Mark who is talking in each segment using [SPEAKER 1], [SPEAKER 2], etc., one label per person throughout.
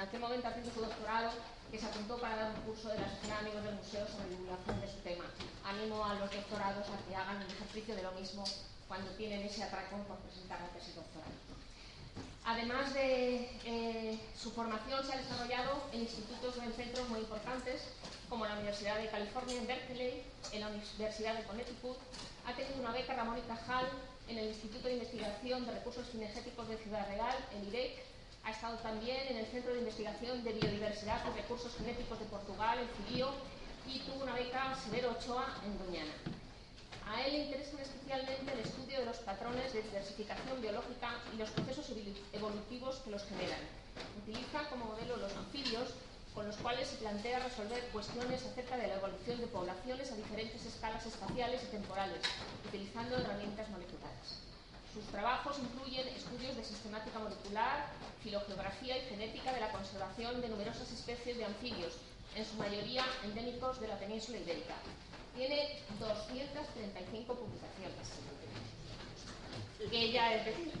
[SPEAKER 1] aquel momento haciendo su doctorado, que se apuntó para dar un curso de la Asociación de Amigos del Museo sobre divulgación de su tema. Animo a los doctorados a que hagan el ejercicio de lo mismo cuando tienen ese atracón por presentar la tesis doctoral. Además de eh, su formación, se ha desarrollado en institutos o en centros muy importantes, como la Universidad de California en Berkeley, en la Universidad de Connecticut. Ha tenido una beca Ramón y Cajal en el Instituto de Investigación de Recursos Cinegéticos de Ciudad Real, en IREC. Ha estado también en el Centro de Investigación de Biodiversidad y Recursos Genéticos de Portugal, en Cibío, y tuvo una beca Severo Ochoa en Doñana. A él le interesan especialmente el estudio de los patrones de diversificación biológica y los procesos evolutivos que los generan. Utiliza como modelo los anfibios, con los cuales se plantea resolver cuestiones acerca de la evolución de poblaciones a diferentes escalas espaciales y temporales, utilizando herramientas moleculares. Sus trabajos incluyen estudios de sistemática molecular, filogeografía y genética de la conservación de numerosas especies de anfibios, en su mayoría endémicos de la península ibérica, tiene 235 publicaciones, que ya es decir.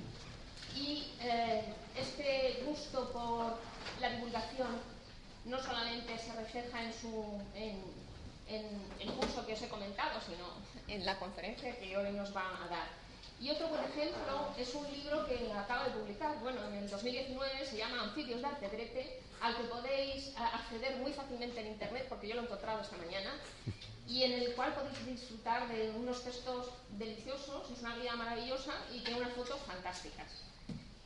[SPEAKER 1] Y eh, este gusto por la divulgación no solamente se refleja en, el curso que os he comentado, sino en la conferencia que hoy nos va a dar. Y otro buen ejemplo es un libro que acaba de publicar, bueno, en el 2019 se llama Anfibios de Artedrete, al que podéis acceder muy fácilmente en Internet, porque yo lo he encontrado esta mañana, y en el cual podéis disfrutar de unos textos deliciosos, es una guía maravillosa y tiene unas fotos fantásticas.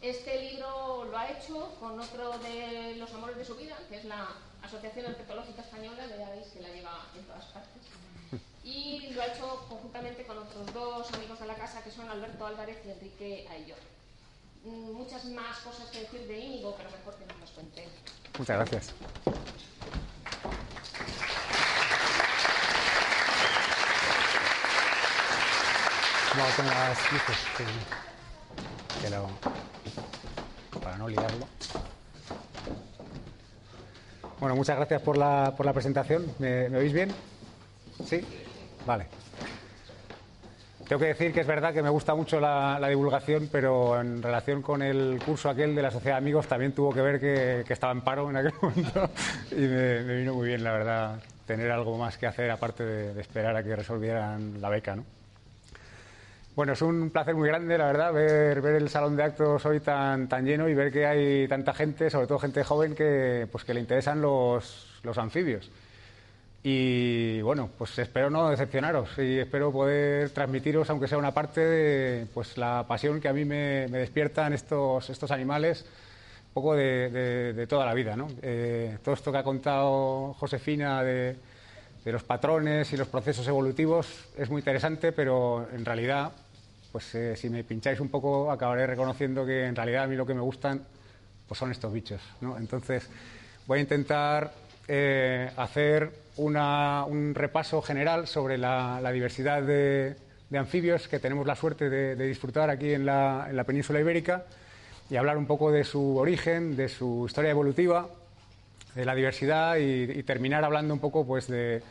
[SPEAKER 1] Este libro lo ha hecho con otro de los amores de su vida, que es la Asociación Herpetológica Española, ya veis que la lleva en todas partes y lo ha hecho conjuntamente con otros dos amigos de la casa que son Alberto Álvarez y Enrique Aillor. Mm, muchas más cosas que decir de Íñigo, pero mejor que nos las cuente.
[SPEAKER 2] Muchas gracias. Vamos con las luces que, que lo, para no liarlo. Bueno, muchas gracias por la, por la presentación. ¿Me, ¿Me oís bien? ¿Sí? Vale. Tengo que decir que es verdad que me gusta mucho la, divulgación, pero en relación con el curso aquel de la Sociedad de Amigos también tuvo que ver que, estaba en paro en aquel momento y me, me, vino muy bien, la verdad, tener algo más que hacer aparte de, de esperar a que resolvieran la beca. ¿no? Bueno, es un placer muy grande, la verdad, ver, ver el salón de actos hoy tan, tan lleno y ver que hay tanta gente, sobre todo gente joven, que, pues, que le interesan los, los anfibios. Y bueno, pues espero no decepcionaros y espero poder transmitiros, aunque sea una parte de pues, la pasión que a mí me, me despiertan estos, estos animales, un poco de, de, de toda la vida. ¿no? Eh, todo esto que ha contado Josefina de, de, los patrones y los procesos evolutivos es muy interesante, pero en realidad, pues eh, si me pincháis un poco, acabaré reconociendo que en realidad a mí lo que me gustan pues son estos bichos. ¿no? Entonces, voy a intentar eh, hacer un repaso general sobre la, diversidad de, anfibios que tenemos la suerte de, disfrutar aquí en la, en la, península ibérica y hablar un poco de su origen, de su historia evolutiva, de la diversidad y, terminar hablando un poco pues, de,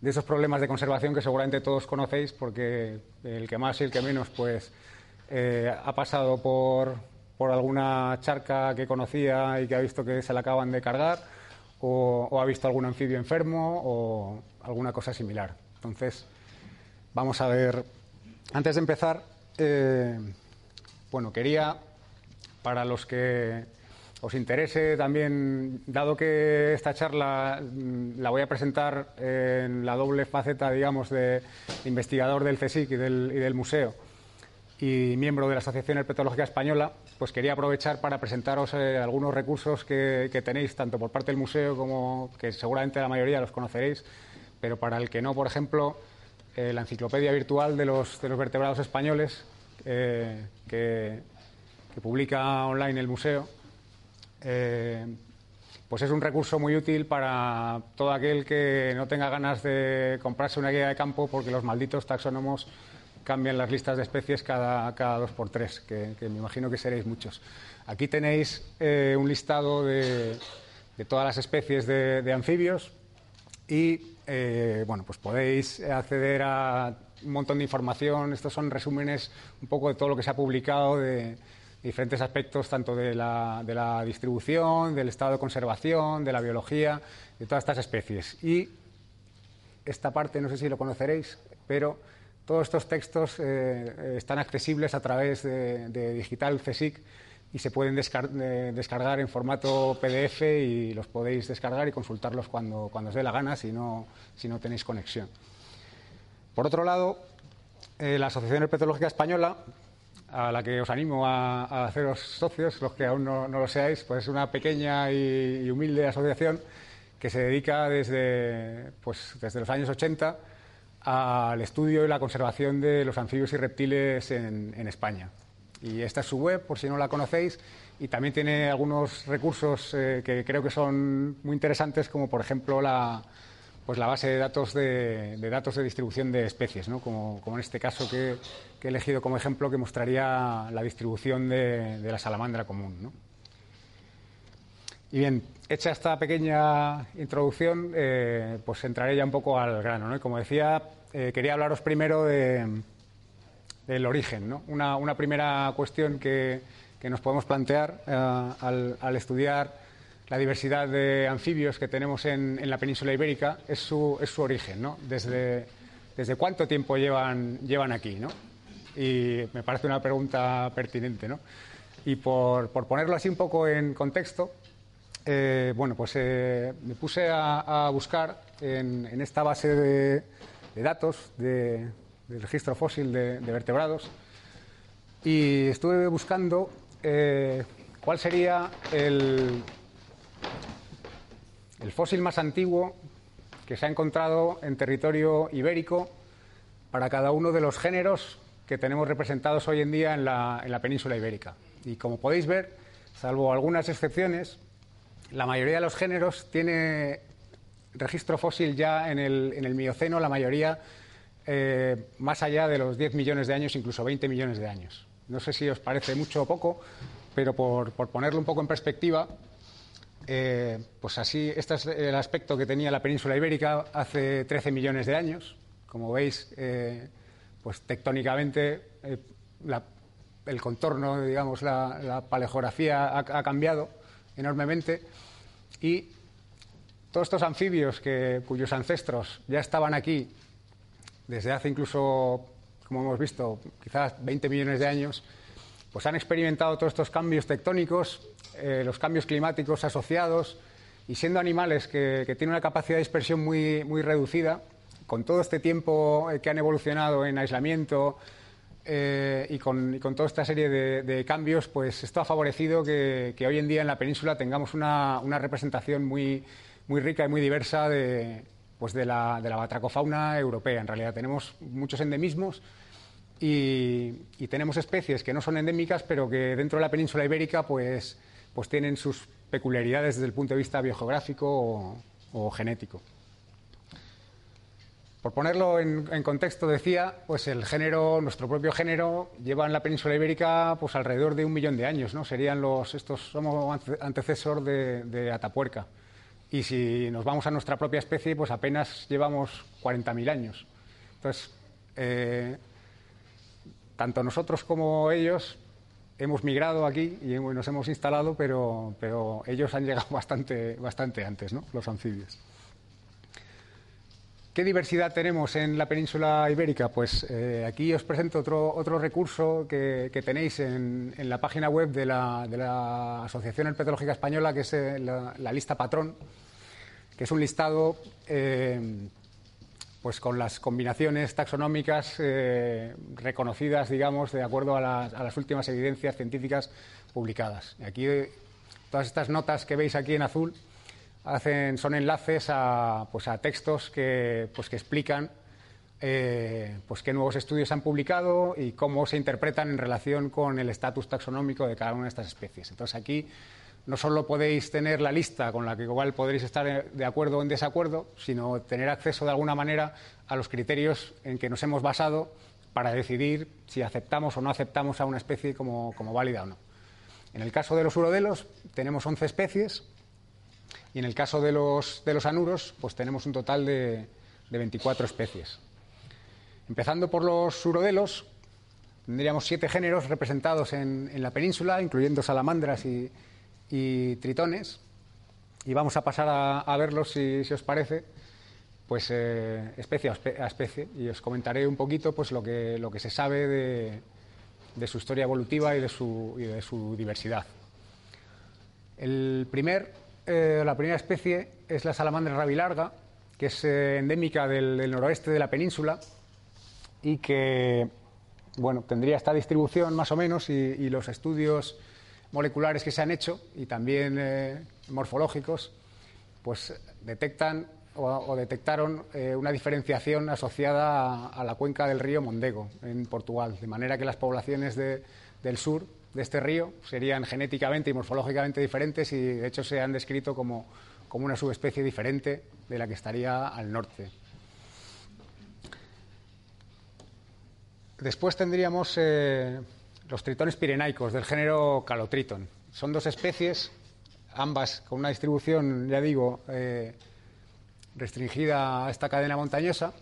[SPEAKER 2] de, esos problemas de conservación que seguramente todos conocéis porque el que más y el que menos pues, eh, ha pasado por, por alguna charca que conocía y que ha visto que se la acaban de cargar o, ha visto algún anfibio enfermo o alguna cosa similar. Entonces, vamos a ver. Antes de empezar, eh, bueno, quería, para los que os interese también, dado que esta charla mm, la voy a presentar en la doble faceta, digamos, de investigador del CSIC y del, y del museo y miembro de la Asociación Herpetológica Española, pues quería aprovechar para presentaros eh, algunos recursos que, tenéis, tanto por parte del museo como que seguramente la mayoría los conoceréis, pero para el que no, por ejemplo, eh, la enciclopedia virtual de los, de los vertebrados españoles eh, que, que, publica online el museo. Pues es un recurso muy útil para todo aquel que no tenga ganas de comprarse una guía de campo porque los malditos taxónomos cambian las listas de especies cada, cada dos por tres, que, que, me imagino que seréis muchos. Aquí tenéis eh, un listado de, de, todas las especies de, anfibios y eh, bueno, pues podéis acceder a un montón de información. Estos son resúmenes un poco de todo lo que se ha publicado de diferentes aspectos, tanto de la, de la distribución, del estado de conservación, de la biología, de todas estas especies. Y esta parte, no sé si lo conoceréis, pero todos estos textos eh, están accesibles a través de, Digital CSIC y se pueden eh, descargar en formato PDF y los podéis descargar y consultarlos cuando, cuando os dé la gana si no, si no tenéis conexión. Por otro lado, eh, la Asociación Herpetológica Española, a la que os animo a, a haceros socios, los que aún no, no, lo seáis, pues es una pequeña y, y humilde asociación que se dedica desde, pues, desde los años 80 al estudio y la conservación de los anfibios y reptiles en, España. Y esta es su web, por si no la conocéis, y también tiene algunos recursos eh, que creo que son muy interesantes, como por ejemplo la, pues la base de datos de, datos de distribución de especies, ¿no? como, en este caso que, he elegido como ejemplo, que mostraría la distribución de, la salamandra común. Y bien, hecha esta pequeña introducción, eh, pues entraré ya un poco al grano. ¿no? Y como decía, eh, quería hablaros primero de del origen. Una, primera cuestión que, que, nos podemos plantear uh, al, estudiar la diversidad de anfibios que tenemos en, la península ibérica es su, es su origen, ¿no? desde, desde cuánto tiempo llevan, llevan aquí. Y me parece una pregunta pertinente. ¿no? Y por, por ponerlo así un poco en contexto, eh, bueno, pues eh, me puse a, buscar en, esta base de, datos de, del registro fósil de, de vertebrados y estuve buscando eh, cuál sería el, el fósil más antiguo que se ha encontrado en territorio ibérico para cada uno de los géneros que tenemos representados hoy en día en la, en la, península ibérica. Y como podéis ver, salvo algunas excepciones, la mayoría de los géneros tiene registro fósil ya en el, en el Mioceno, la mayoría eh, más allá de los 10 millones de años, incluso 20 millones de años. No sé si os parece mucho o poco, pero por, ponerlo un poco en perspectiva, eh, pues así, este es el aspecto que tenía la península ibérica hace 13 millones de años. Como veis, eh, pues tectónicamente el contorno, digamos, la, paleografía ha, cambiado enormemente. Y todos estos anfibios que, cuyos ancestros ya estaban aquí desde hace incluso, como hemos visto, quizás 20 millones de años, pues han experimentado todos estos cambios tectónicos, eh, los cambios climáticos asociados, y siendo animales que, que, tienen una capacidad de dispersión muy, muy reducida, con todo este tiempo eh, que han evolucionado en aislamiento eh, y, con, toda esta serie de, cambios, pues esto ha favorecido que, hoy en día en la península tengamos una, representación muy, rica y muy diversa de, pues de, la, batracofauna europea. En realidad tenemos muchos endemismos y, tenemos especies que no son endémicas, pero que dentro de la península ibérica pues, pues tienen sus peculiaridades desde el punto de vista biogeográfico o genético. Por ponerlo en, contexto, decía, pues el género, nuestro propio género, lleva en la península ibérica pues alrededor de un millón de años, ¿no? Serían los, estos somos antecesor de, de Atapuerca. Y si nos vamos a nuestra propia especie, pues apenas llevamos 40.000 años. Entonces, eh, tanto nosotros como ellos hemos migrado aquí y nos hemos instalado, pero, pero ellos han llegado bastante, bastante antes, ¿no? los anfibios. ¿Qué diversidad tenemos en la península ibérica? Pues eh, aquí os presento otro, otro recurso que, tenéis en, la página web de la, Asociación Herpetológica Española, que es eh, la, lista patrón, que es un listado eh, pues con las combinaciones taxonómicas reconocidas, digamos, de acuerdo a las, a las, últimas evidencias científicas publicadas. Aquí todas estas notas que veis aquí en azul son enlaces a, pues textos que, pues explican eh, pues qué nuevos estudios han publicado y cómo se interpretan en relación con el estatus taxonómico de cada una de estas especies. Entonces aquí no solo podéis tener la lista con la que igual podréis estar de acuerdo o en desacuerdo, sino tener acceso de alguna manera a los criterios en que nos hemos basado para decidir si aceptamos o no aceptamos a una especie como, como válida o no. En el caso de los urodelos tenemos 11 especies, y en el caso de los, de los anuros, pues tenemos un total de, de 24 especies. Empezando por los urodelos, tendríamos siete géneros representados en, en la península, incluyendo salamandras y, tritones. Y vamos a pasar a, verlos, si, si, os parece, pues eh, especie a especie. Y os comentaré un poquito pues, lo, que, lo que se sabe de, de su historia evolutiva y de su, y de su diversidad. El primer eh, la primera especie es la salamandra rabilarga, que es eh, endémica del, noroeste de la península y que bueno, tendría esta distribución más o menos y, los estudios moleculares que se han hecho y también eh, morfológicos pues detectan o, detectaron una diferenciación asociada a, la cuenca del río Mondego en Portugal, de manera que las poblaciones del sur de este río serían genéticamente y morfológicamente diferentes y de hecho se han descrito como, una subespecie diferente de la que estaría al norte. Después tendríamos eh, los tritones pirenaicos del género Calotriton. Son dos especies, ambas con una distribución, ya digo, eh, restringida a esta cadena montañosa.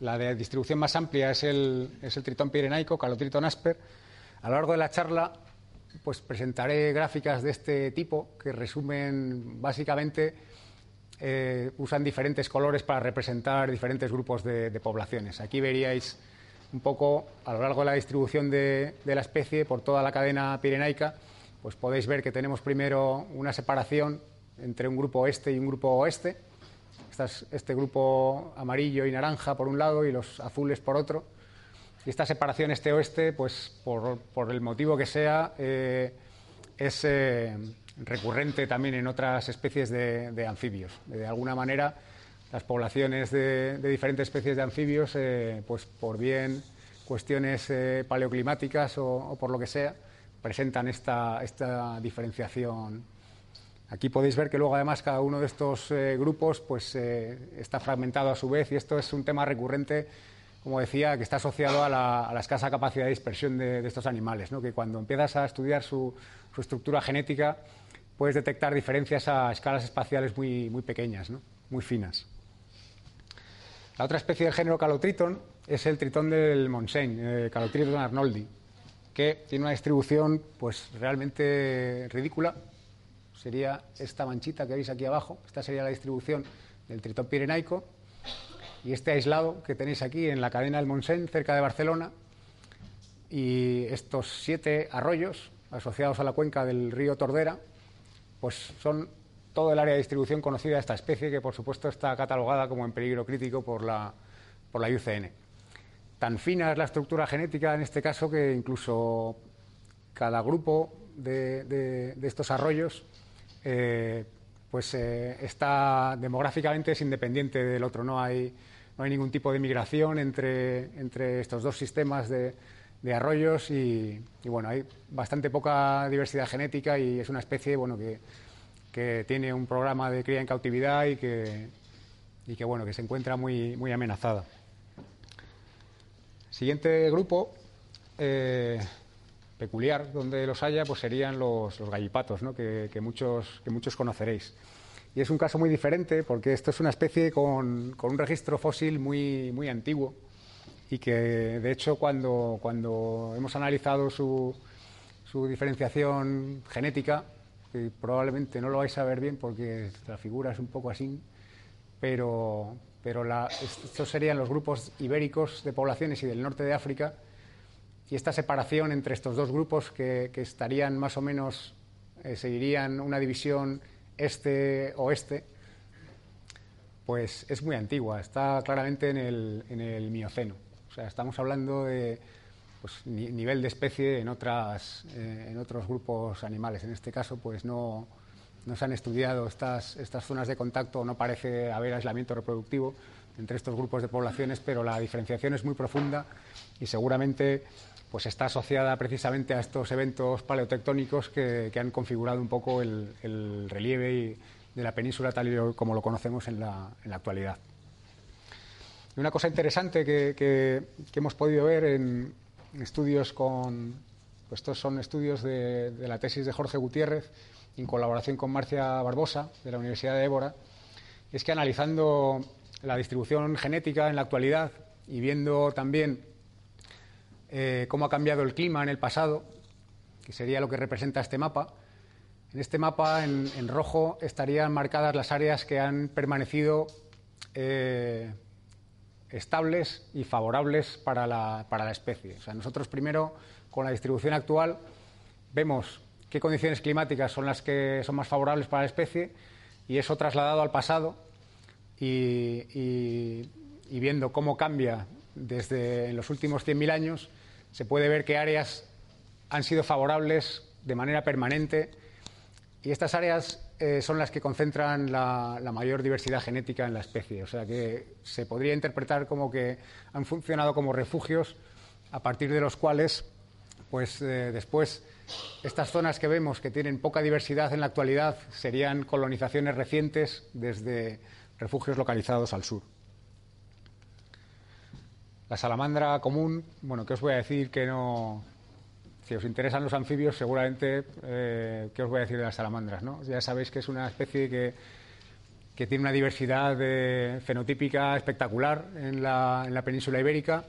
[SPEAKER 2] La de distribución más amplia es el, es el tritón pirenaico, Calotriton asper, a lo largo de la charla, pues presentaré gráficas de este tipo que resumen básicamente eh, usan diferentes colores para representar diferentes grupos de, poblaciones. Aquí veríais un poco a lo largo de la distribución de, la especie por toda la cadena pirenaica, pues podéis ver que tenemos primero una separación entre un grupo este y un grupo oeste. este grupo amarillo y naranja por un lado y los azules por otro y esta separación este-oeste, pues por, el motivo que sea, eh, es eh, recurrente también en otras especies de, anfibios. De alguna manera, las poblaciones de, diferentes especies de anfibios, eh, pues por bien cuestiones paleoclimáticas o, por lo que sea, presentan esta, esta diferenciación. Aquí podéis ver que luego además cada uno de estos grupos pues, está fragmentado a su vez y esto es un tema recurrente como decía, que está asociado a la, escasa capacidad de dispersión de, estos animales, que cuando empiezas a estudiar su, estructura genética puedes detectar diferencias a escalas espaciales muy, pequeñas, muy finas. La otra especie del género Calotriton es el tritón del Monseigne, eh, Calotriton arnoldi, que tiene una distribución pues realmente ridícula. Sería esta manchita que veis aquí abajo, esta sería la distribución del tritón pirenaico, y este aislado que tenéis aquí en la cadena del Montseny, cerca de Barcelona, y estos siete arroyos asociados a la cuenca del río Tordera, pues son todo el área de distribución conocida de esta especie, que por supuesto está catalogada como en peligro crítico por la, por la IUCN. Tan fina es la estructura genética en este caso que incluso cada grupo de, estos arroyos eh, pues eh, está demográficamente es independiente del otro. No hay, no hay ningún tipo de migración entre, entre estos dos sistemas de, arroyos y, bueno, hay bastante poca diversidad genética y es una especie bueno, que, que tiene un programa de cría en cautividad y que, y que, bueno, que se encuentra muy, muy amenazada. Siguiente grupo eh, peculiar donde los haya pues serían los, los gallipatos, ¿no? que, muchos, que muchos conoceréis. Y es un caso muy diferente porque esto es una especie con, con un registro fósil muy, muy antiguo y que de hecho cuando, cuando hemos analizado su, su diferenciación genética, que probablemente no lo vais a ver bien porque la figura es un poco así, pero, pero estos serían los grupos ibéricos de poblaciones y del norte de África, y esta separación entre estos dos grupos que, estarían más o menos, eh, seguirían una división este-oeste, pues es muy antigua, está claramente en el, en el Mioceno. O sea, estamos hablando de pues, nivel de especie en, otras, eh, en otros grupos animales. En este caso, pues no, no se han estudiado estas, estas zonas de contacto, no parece haber aislamiento reproductivo entre estos grupos de poblaciones, pero la diferenciación es muy profunda y seguramente pues está asociada precisamente a estos eventos paleotectónicos que, han configurado un poco el, relieve de la península tal y como lo conocemos en la, en la actualidad. Una cosa interesante que, que, hemos podido ver en, estudios con. Pues estos son estudios de, de, la tesis de Jorge Gutiérrez en colaboración con Marcia Barbosa de la Universidad de Évora, es que analizando la distribución genética en la actualidad y viendo también eh, cómo ha cambiado el clima en el pasado, que sería lo que representa este mapa, en este mapa en, rojo estarían marcadas las áreas que han permanecido eh, estables y favorables para la, para la especie. O sea, nosotros primero, con la distribución actual, vemos qué condiciones climáticas son las que son más favorables para la especie y eso trasladado al pasado y, viendo cómo cambia desde los últimos 100.000 años, se puede ver qué áreas han sido favorables de manera permanente y estas áreas eh, son las que concentran la, mayor diversidad genética en la especie. O sea que se podría interpretar como que han funcionado como refugios a partir de los cuales, pues eh, después, estas zonas que vemos que tienen poca diversidad en la actualidad serían colonizaciones recientes desde refugios localizados al sur. La salamandra común, bueno, ¿qué os voy a decir que no, si os interesan los anfibios, seguramente, eh, ¿qué os voy a decir de las salamandras? ¿no? Ya sabéis que es una especie que, que tiene una diversidad fenotípica espectacular en la, en la, península ibérica.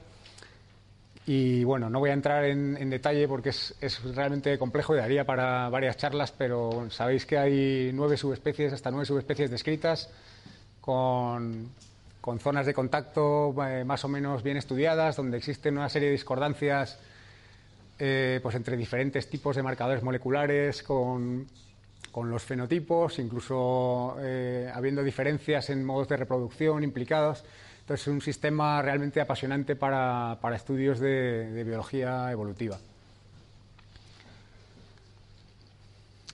[SPEAKER 2] Y bueno, no voy a entrar en, detalle porque es, es, realmente complejo y daría para varias charlas, pero sabéis que hay nueve subespecies, hasta nueve subespecies descritas, con, con zonas de contacto eh, más o menos bien estudiadas, donde existen una serie de discordancias eh, pues entre diferentes tipos de marcadores moleculares, con, los fenotipos, incluso eh, habiendo diferencias en modos de reproducción implicados. Entonces, es un sistema realmente apasionante para, estudios de, biología evolutiva.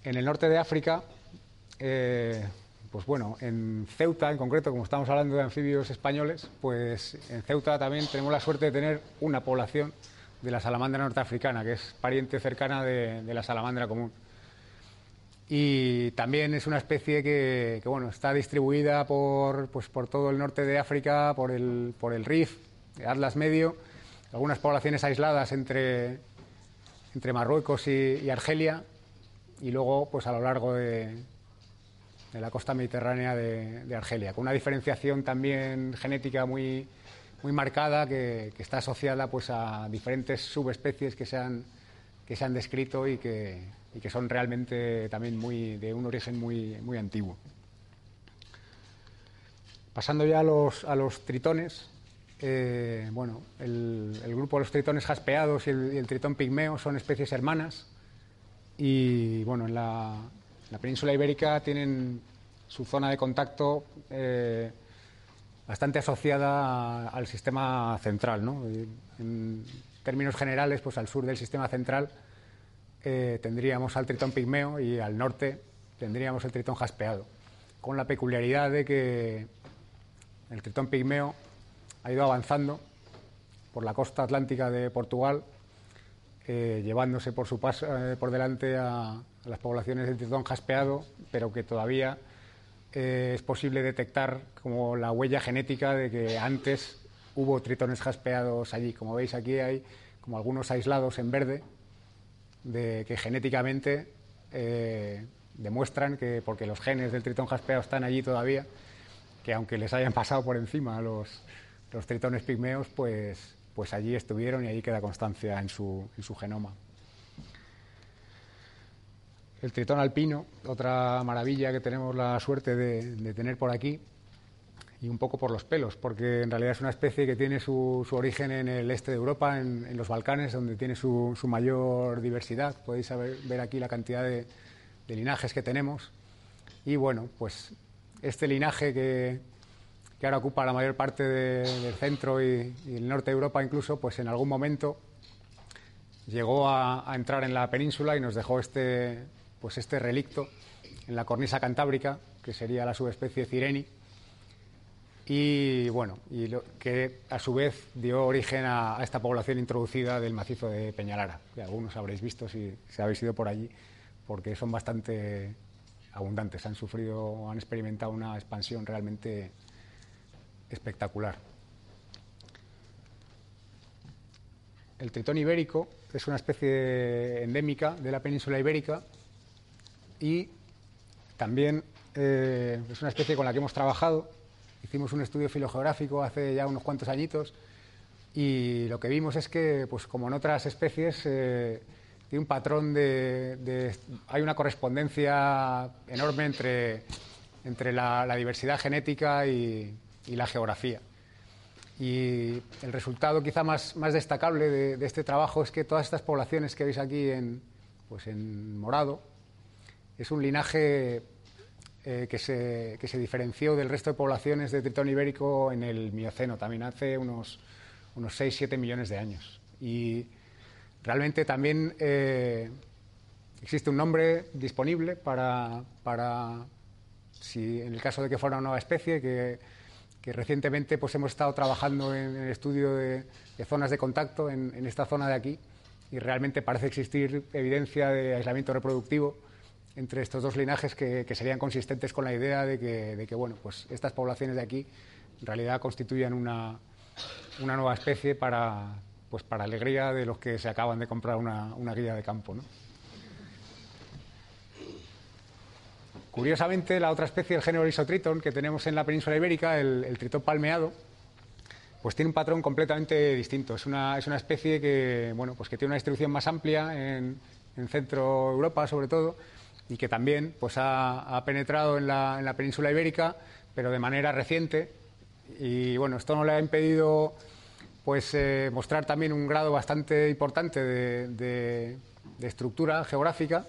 [SPEAKER 2] En el norte de África, pues bueno, en Ceuta en concreto, como estamos hablando de anfibios españoles, pues en Ceuta también tenemos la suerte de tener una población de la salamandra norteafricana, que es pariente cercana de, la salamandra común. Y también es una especie que, bueno, está distribuida por, pues, por todo el norte de África, por el, por el Rif, Atlas Medio, algunas poblaciones aisladas entre, entre Marruecos y, Argelia, y luego pues, a lo largo de, de la costa mediterránea de, Argelia, con una diferenciación también genética muy, muy marcada que, está asociada pues a diferentes subespecies que se han, que se han descrito y que, y que son realmente también muy, de un origen muy, muy antiguo. Pasando ya a los, a los tritones, eh, bueno, el, grupo de los tritones jaspeados y el, tritón pigmeo son especies hermanas y bueno, en la, península ibérica tienen su zona de contacto eh, bastante asociada al sistema central. ¿no? En términos generales, pues al sur del sistema central eh, tendríamos al tritón pigmeo y al norte tendríamos el tritón jaspeado, con la peculiaridad de que el tritón pigmeo ha ido avanzando por la costa atlántica de Portugal, eh, llevándose por su paso por delante a, las poblaciones del tritón jaspeado, pero que todavía eh, es posible detectar como la huella genética de que antes hubo tritones jaspeados allí. Como veis aquí hay como algunos aislados en verde de que genéticamente eh, demuestran que porque los genes del tritón jaspeado están allí todavía, que aunque les hayan pasado por encima los, los tritones pigmeos, pues, pues allí estuvieron y allí queda constancia en su, en su genoma. El tritón alpino, otra maravilla que tenemos la suerte de, tener por aquí. y un poco por los pelos, porque en realidad es una especie que tiene su, origen en el este de Europa, en, los Balcanes, donde tiene su, mayor diversidad. Podéis ver aquí la cantidad de, linajes que tenemos. Y bueno, pues este linaje que, ahora ocupa la mayor parte del centro y, el norte de Europa incluso, pues en algún momento llegó a, a, entrar en la península y nos dejó este, pues este relicto en la cornisa cantábrica, que sería la subespecie Cireni y bueno, y que a su vez dio origen a, esta población introducida del macizo de Peñalara, que algunos habréis visto si, si habéis ido por allí, porque son bastante abundantes, han sufrido, han experimentado una expansión realmente espectacular. El tritón ibérico es una especie endémica de la península ibérica y también eh, es una especie con la que hemos trabajado Hicimos un estudio filogeográfico hace ya unos cuantos añitos y lo que vimos es que, pues como en otras especies, eh, tiene un patrón de, hay una correspondencia enorme entre, entre la, diversidad genética y, la geografía. Y el resultado quizá más, más destacable de, este trabajo es que todas estas poblaciones que veis aquí en, pues en morado es un linaje eh, que, se, diferenció del resto de poblaciones de tritón ibérico en el Mioceno, también hace unos, unos 6-7 millones de años. Y realmente también eh, existe un nombre disponible para, para, si en el caso de que fuera una nueva especie, que, recientemente pues, hemos estado trabajando en el estudio de, zonas de contacto en esta zona de aquí y realmente parece existir evidencia de aislamiento reproductivo entre estos dos linajes que, serían consistentes con la idea de que, bueno, pues estas poblaciones de aquí en realidad constituyen una, nueva especie para, pues para alegría de los que se acaban de comprar una, guía de campo. Curiosamente, la otra especie, el género Isotriton, que tenemos en la península ibérica, el, tritón palmeado, pues tiene un patrón completamente distinto. Es una, es una especie que, bueno, pues que tiene una distribución más amplia en Centro Europa, sobre todo, y que también pues, ha, penetrado en la, península ibérica, pero de manera reciente. Y bueno, esto no le ha impedido pues, eh, mostrar también un grado bastante importante de, estructura geográfica,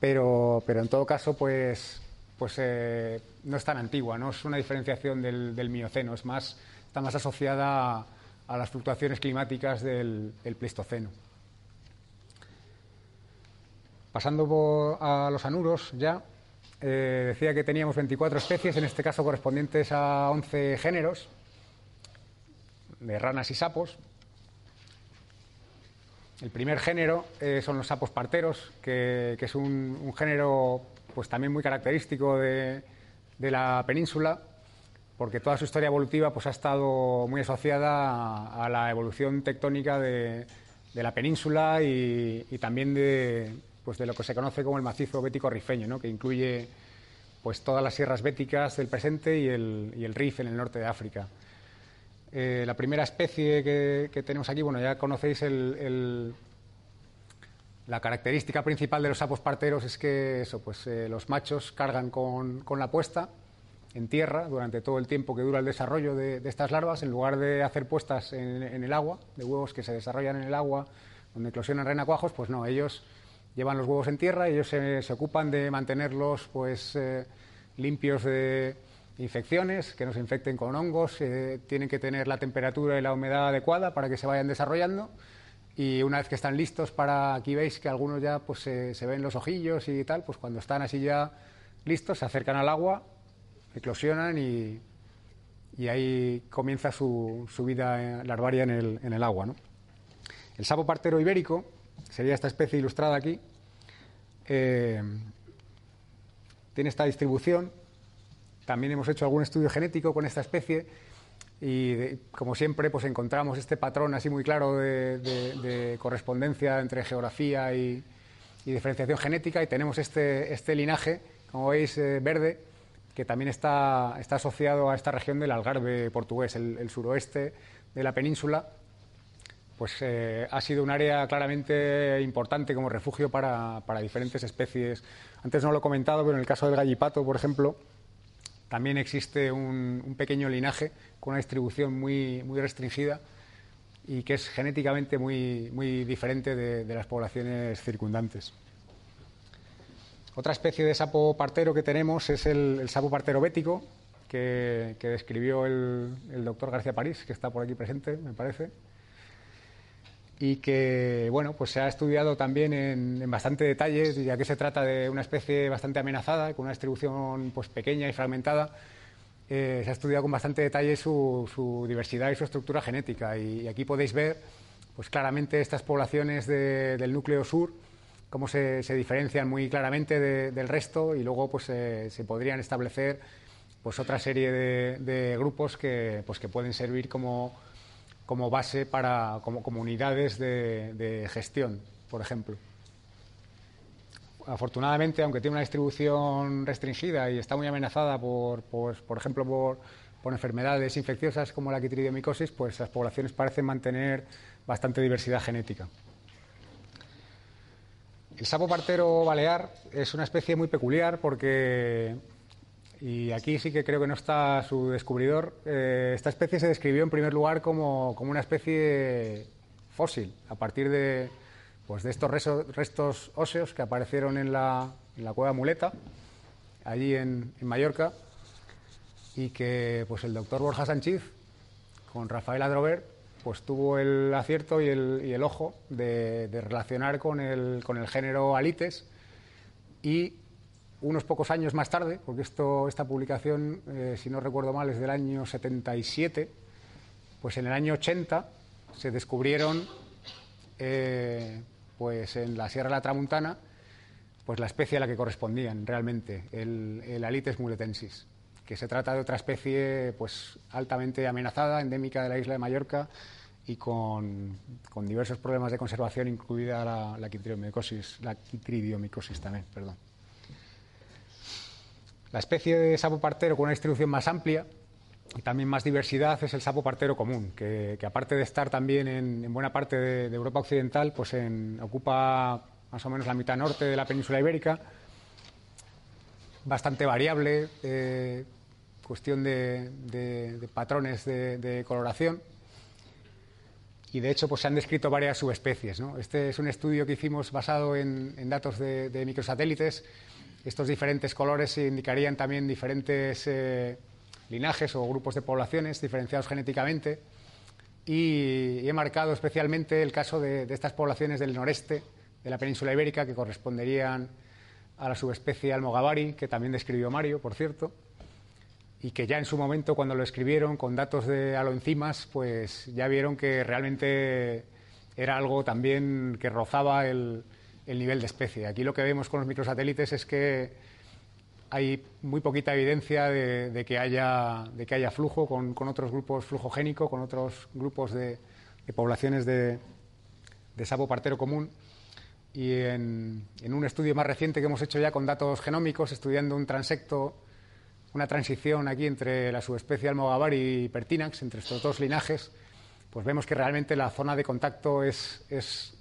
[SPEAKER 2] pero, pero, en todo caso, pues, pues eh, no es tan antigua, no es una diferenciación del, Mioceno, es más, está más asociada a, las fluctuaciones climáticas del Pleistoceno. Pasando a los anuros ya, eh, decía que teníamos 24 especies, en este caso correspondientes a 11 géneros de ranas y sapos. El primer género eh, son los sapos parteros, que, es un, género pues también muy característico de, la península, porque toda su historia evolutiva pues, ha estado muy asociada a, la evolución tectónica de, la península y también de, pues de lo que se conoce como el macizo bético rifeño, ¿no? que incluye pues todas las sierras béticas del presente y el, y el Rif en el norte de África. Eh, la primera especie que, tenemos aquí, bueno, ya conocéis el, la característica principal de los sapos parteros es que eso, pues, eh, los machos cargan con, la puesta en tierra durante todo el tiempo que dura el desarrollo de, estas larvas, en lugar de hacer puestas en, en, el agua, de huevos que se desarrollan en el agua, donde eclosionan renacuajos, pues no, ellos llevan los huevos en tierra y ellos se, ocupan de mantenerlos pues, eh, limpios de infecciones, que no se infecten con hongos, eh, tienen que tener la temperatura y la humedad adecuada para que se vayan desarrollando y una vez que están listos para, aquí veis que algunos ya pues, se, ven los ojillos y tal, pues cuando están así ya listos se acercan al agua, eclosionan y, y ahí comienza su, su vida larvaria en el, en el agua. ¿no? El sapo partero ibérico sería esta especie ilustrada aquí, eh, tiene esta distribución. También hemos hecho algún estudio genético con esta especie y, como siempre, pues encontramos este patrón así muy claro de, correspondencia entre geografía y, diferenciación genética. Y tenemos este, este linaje, como veis, eh, verde, que también está, está, asociado a esta región del Algarve portugués, el suroeste de la península, pues eh, ha sido un área claramente importante como refugio para, diferentes especies. Antes no lo he comentado, pero en el caso del gallipato, por ejemplo, también existe un, pequeño linaje con una distribución muy, muy restringida y que es genéticamente muy, muy diferente de, las poblaciones circundantes. Otra especie de sapo partero que tenemos es el, sapo partero bético, que, describió el, el, doctor García París, que está por aquí presente, me parece, y que bueno, pues se ha estudiado también en, bastante detalle, ya que se trata de una especie bastante amenazada, con una distribución pues, pequeña y fragmentada eh, se ha estudiado con bastante detalle su, diversidad y su estructura genética. Y, aquí podéis ver pues claramente estas poblaciones del núcleo sur, cómo se, diferencian muy claramente del resto y luego pues, se podrían establecer pues, otra serie de, grupos que, pues, que pueden servir como, como base para como comunidades de gestión, por ejemplo afortunadamente, aunque tiene una distribución restringida y está muy amenazada por, por, ejemplo, por, enfermedades infecciosas como la quitridiomicosis, pues las poblaciones parecen mantener bastante diversidad genética. El sapo partero balear es una especie muy peculiar porque, y aquí sí que creo que no está su descubridor, eh, esta especie se describió en primer lugar como, como una especie fósil, a partir de, pues de estos restos óseos que aparecieron en la, cueva Muleta, allí en, Mallorca, y que pues el doctor Borja Sánchez, con Rafael Adrover, pues tuvo el acierto y el, ojo de, relacionar con el, con el género Alites y unos pocos años más tarde, porque esto, esta publicación, eh, si no recuerdo mal, es del año 77, pues en el año 80 se descubrieron eh, pues en la Sierra de la Tramuntana, pues la especie a la que correspondían realmente, el, el Alites muletensis, que se trata de otra especie pues altamente amenazada, endémica de la isla de Mallorca y con, diversos problemas de conservación, incluida la, la, la quitridiomicosis también, perdón. La especie de sapo partero con una distribución más amplia y también más diversidad es el sapo partero común, que, aparte de estar también en, buena parte de, Europa Occidental, pues ocupa más o menos la mitad norte de la península ibérica, bastante variable, eh, cuestión de, patrones de, coloración. Y de hecho, pues se han descrito varias subespecies. Este es un estudio que hicimos basado en, datos de, microsatélites. Estos diferentes colores indicarían también diferentes eh, linajes o grupos de poblaciones diferenciados genéticamente. Y, he marcado especialmente el caso de, estas poblaciones del noreste de la península ibérica que corresponderían a la subespecie almogavari, que también describió Mario, por cierto, y que ya en su momento, cuando lo escribieron con datos de aloenzimas, pues ya vieron que realmente era algo también que rozaba el, el nivel de especie. Aquí lo que vemos con los microsatélites es que hay muy poquita evidencia de, que, haya, de que haya flujo con, otros grupos flujogénico, con otros grupos de, poblaciones de, sapo partero común. Y en, un estudio más reciente que hemos hecho ya con datos genómicos, estudiando un transecto, una transición aquí entre la subespecie Almogavari y Pertinax, entre estos dos linajes, pues vemos que realmente la zona de contacto es,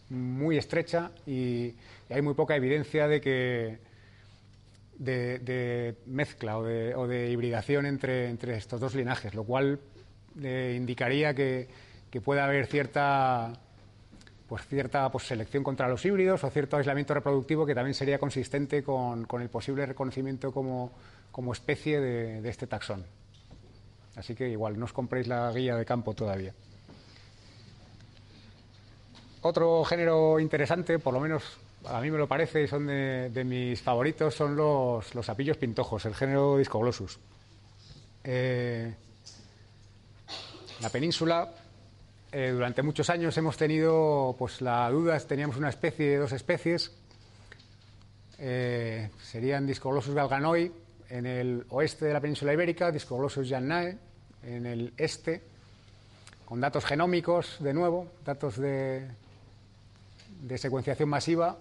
[SPEAKER 2] muy estrecha y hay muy poca evidencia de que de, mezcla o de, hibridación entre, estos dos linajes, lo cual eh, indicaría que, puede haber cierta pues cierta pues, selección contra los híbridos o cierto aislamiento reproductivo que también sería consistente con, el posible reconocimiento como, especie de, de, este taxón. Así que igual, no os compréis la guía de campo todavía. Otro género interesante, por lo menos a mí me lo parece y son de, mis favoritos, son los, los sapillos pintojos, el género Discoglosus. Eh, la península, eh, durante muchos años hemos tenido pues la duda, teníamos una especie, dos especies, eh, serían Discoglosus galganoi en el oeste de la península ibérica, Discoglosus jannae en el este, con datos genómicos de nuevo, datos de, de secuenciación masiva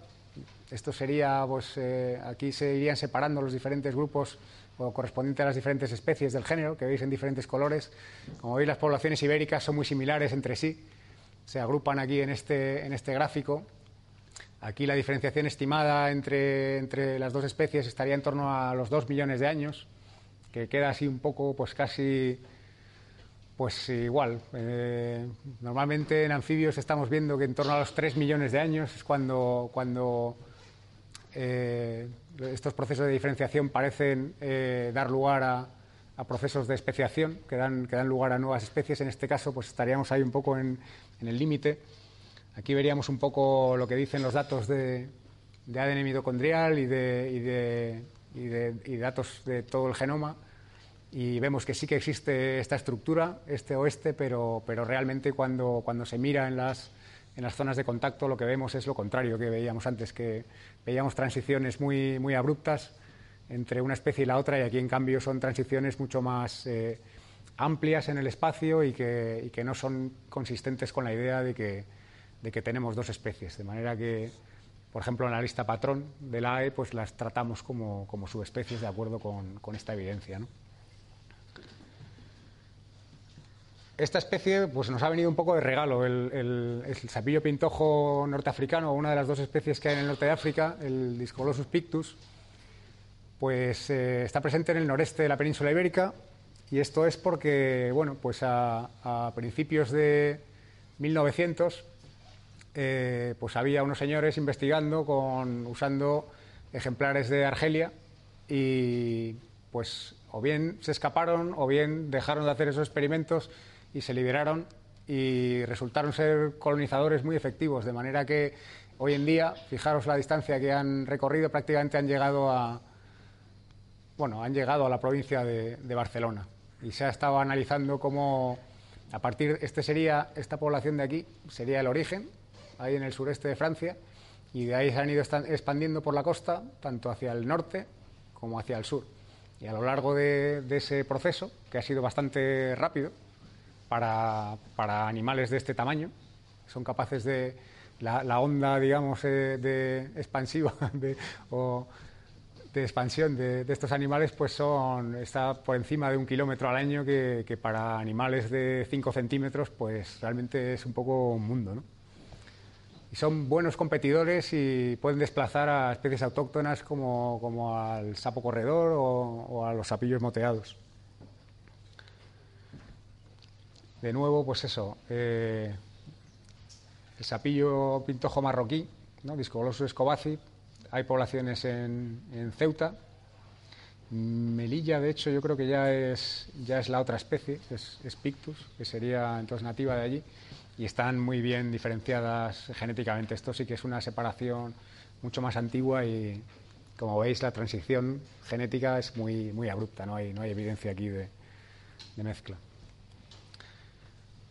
[SPEAKER 2] esto sería, pues eh, aquí se irían separando los diferentes grupos o correspondientes a las diferentes especies del género, que veis en diferentes colores. Como veis, las poblaciones ibéricas son muy similares entre sí. Se agrupan aquí en este, en este gráfico. Aquí la diferenciación estimada entre, entre las dos especies estaría en torno a los dos millones de años que queda así un poco, pues casi, pues igual. Eh, normalmente en anfibios estamos viendo que en torno a los 3 millones de años es cuando, eh, estos procesos de diferenciación parecen eh, dar lugar a, procesos de especiación que dan, lugar a nuevas especies. En este caso, pues estaríamos ahí un poco en, el límite. Aquí veríamos un poco lo que dicen los datos de, de ADN mitocondrial y de, y de, datos de todo el genoma y vemos que sí que existe esta estructura, este-oeste, pero, pero realmente cuando, cuando se mira en las, en las zonas de contacto lo que vemos es lo contrario que veíamos antes, que veíamos transiciones muy, muy abruptas entre una especie y la otra y aquí en cambio son transiciones mucho más eh, amplias en el espacio y que, y que, no son consistentes con la idea de que, de que tenemos dos especies, de manera que por ejemplo, en la lista patrón de la AE, pues las tratamos como, subespecies de acuerdo con, esta evidencia. Esta especie pues, nos ha venido un poco de regalo. El, sapillo pintojo norteafricano, una de las dos especies que hay en el norte de África, el Discolosus pictus, pues eh, está presente en el noreste de la península ibérica y esto es porque, bueno, pues a, a principios de 1900 eh, pues había unos señores investigando con, usando ejemplares de Argelia y pues o bien se escaparon o bien dejaron de hacer esos experimentos y se liberaron y resultaron ser colonizadores muy efectivos, de manera que hoy en día, fijaros la distancia que han recorrido, prácticamente han llegado a bueno, han llegado a la provincia de, Barcelona y se ha estado analizando cómo a partir este sería esta población de aquí sería el origen ahí en el sureste de Francia, y de ahí se han ido expandiendo por la costa, tanto hacia el norte como hacia el sur. Y a lo largo de, ese proceso, que ha sido bastante rápido para, animales de este tamaño, son capaces de la, onda, digamos, eh, de expansiva de, o de expansión de, estos animales, pues son está por encima de un kilómetro al año, que, para animales de 5 centímetros, pues realmente es un poco un mundo, ¿no? y son buenos competidores y pueden desplazar a especies autóctonas como, al sapo corredor o, a los sapillos moteados. De nuevo, pues eso, eh, el sapillo pintojo marroquí, ¿no? Discolosus escobaci, hay poblaciones en, Ceuta. Melilla, de hecho, yo creo que ya es, ya es la otra especie, es, Pictus, que sería entonces nativa de allí y están muy bien diferenciadas genéticamente. Esto sí que es una separación mucho más antigua y, como veis, la transición genética es muy, muy abrupta, no hay, no hay evidencia aquí de, mezcla.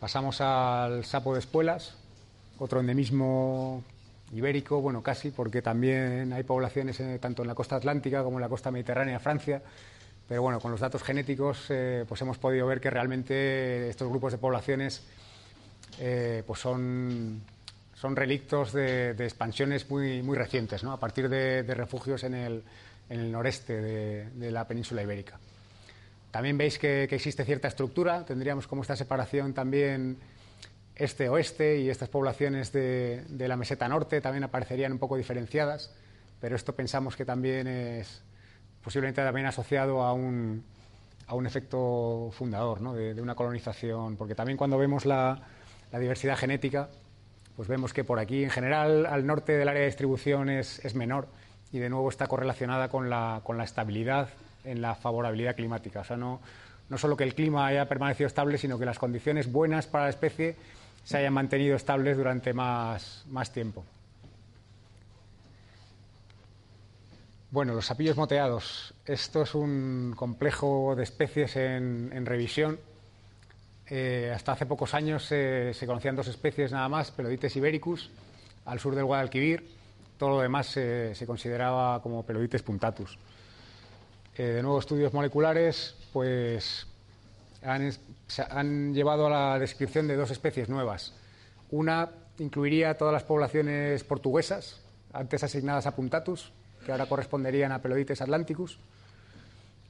[SPEAKER 2] Pasamos al sapo de espuelas, otro endemismo ibérico, bueno, casi, porque también hay poblaciones eh, tanto en la costa atlántica como en la costa mediterránea de Francia, pero bueno, con los datos genéticos eh, pues hemos podido ver que realmente estos grupos de poblaciones eh, pues son, son relictos de, expansiones muy, muy recientes, ¿no? a partir de, refugios en el, en el noreste de, la península ibérica. También veis que, existe cierta estructura, tendríamos como esta separación también este-oeste y estas poblaciones de, la meseta norte también aparecerían un poco diferenciadas, pero esto pensamos que también es posiblemente también asociado a un, a un efecto fundador ¿no? de, una colonización, porque también cuando vemos la, diversidad genética, pues vemos que por aquí en general al norte del área de distribución es, es menor y de nuevo está correlacionada con la, con la, estabilidad en la favorabilidad climática. O sea, no, no solo que el clima haya permanecido estable, sino que las condiciones buenas para la especie se hayan mantenido estables durante más, más tiempo. Bueno, los sapillos moteados. Esto es un complejo de especies en, revisión eh, hasta hace pocos años se conocían dos especies nada más, Pelodites ibericus, al sur del Guadalquivir. Todo lo demás se consideraba como Pelodites puntatus. Eh, de nuevo, estudios moleculares pues, han, llevado a la descripción de dos especies nuevas. Una incluiría todas las poblaciones portuguesas, antes asignadas a puntatus, que ahora corresponderían a Pelodites atlanticus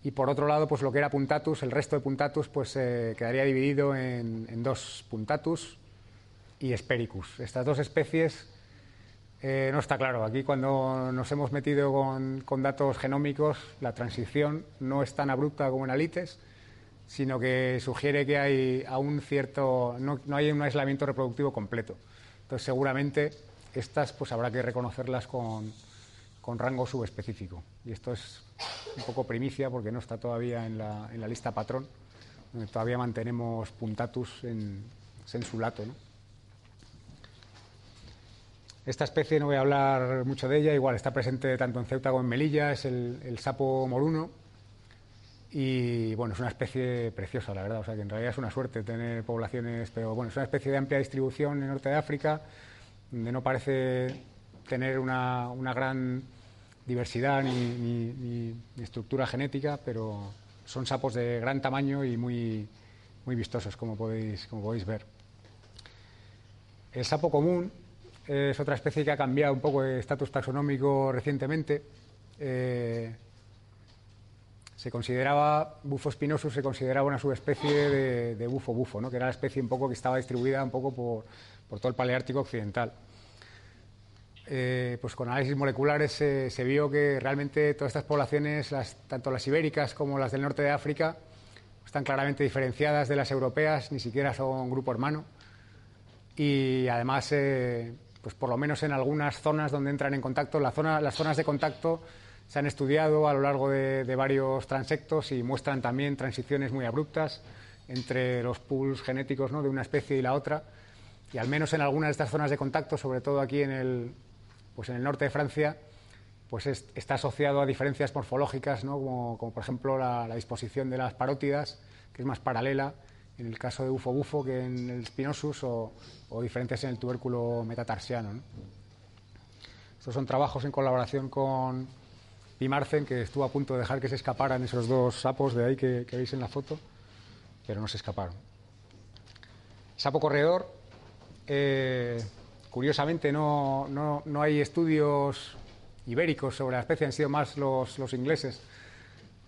[SPEAKER 2] y por otro lado, pues lo que era puntatus, el resto de puntatus, pues eh, quedaría dividido en, dos puntatus y espericus. Estas dos especies eh, no está claro. Aquí cuando nos hemos metido con, datos genómicos, la transición no es tan abrupta como en alites, sino que sugiere que hay aún cierto, no, hay un aislamiento reproductivo completo. Entonces, seguramente estas pues habrá que reconocerlas con, rango subespecífico. Y esto es un poco primicia porque no está todavía en la, en la lista patrón, donde todavía mantenemos puntatus en sensulato. ¿no? Esta especie no voy a hablar mucho de ella, igual está presente tanto en Ceuta como en Melilla, es el, sapo moruno. Y bueno, es una especie preciosa, la verdad. O sea, que en realidad es una suerte tener poblaciones, pero bueno, es una especie de amplia distribución en el norte de África, donde no parece tener una, gran diversidad ni, estructura genética, pero son sapos de gran tamaño y muy, muy vistosos, como podéis, como podéis ver. El sapo común es otra especie que ha cambiado un poco de estatus taxonómico recientemente. Eh, se consideraba, Bufo spinosus se consideraba una subespecie de, bufo bufo, que era la especie un poco que estaba distribuida un poco por, todo el Paleártico occidental. Eh, pues con análisis moleculares se vio que realmente todas estas poblaciones, tanto las ibéricas como las del norte de África, están claramente diferenciadas de las europeas, ni siquiera son grupo hermano. Y además eh, pues por lo menos en algunas zonas donde entran en contacto. las zonas de contacto se han estudiado a lo largo de, varios transectos y muestran también transiciones muy abruptas entre los pools genéticos de una especie y la otra. Y al menos en algunas de estas zonas de contacto, sobre todo aquí en el, pues en el norte de Francia, pues está asociado a diferencias morfológicas, como, por ejemplo la, disposición de las parótidas, que es más paralela en el caso de bufo-bufo que en el Spinosus o, diferentes en el tubérculo metatarsiano. Estos son trabajos en colaboración con Pimarcen, que estuvo a punto de dejar que se escaparan esos dos sapos de ahí que, veis en la foto, pero no se escaparon. Sapo corredor, eh, curiosamente no, no, hay estudios ibéricos sobre la especie, han sido más los ingleses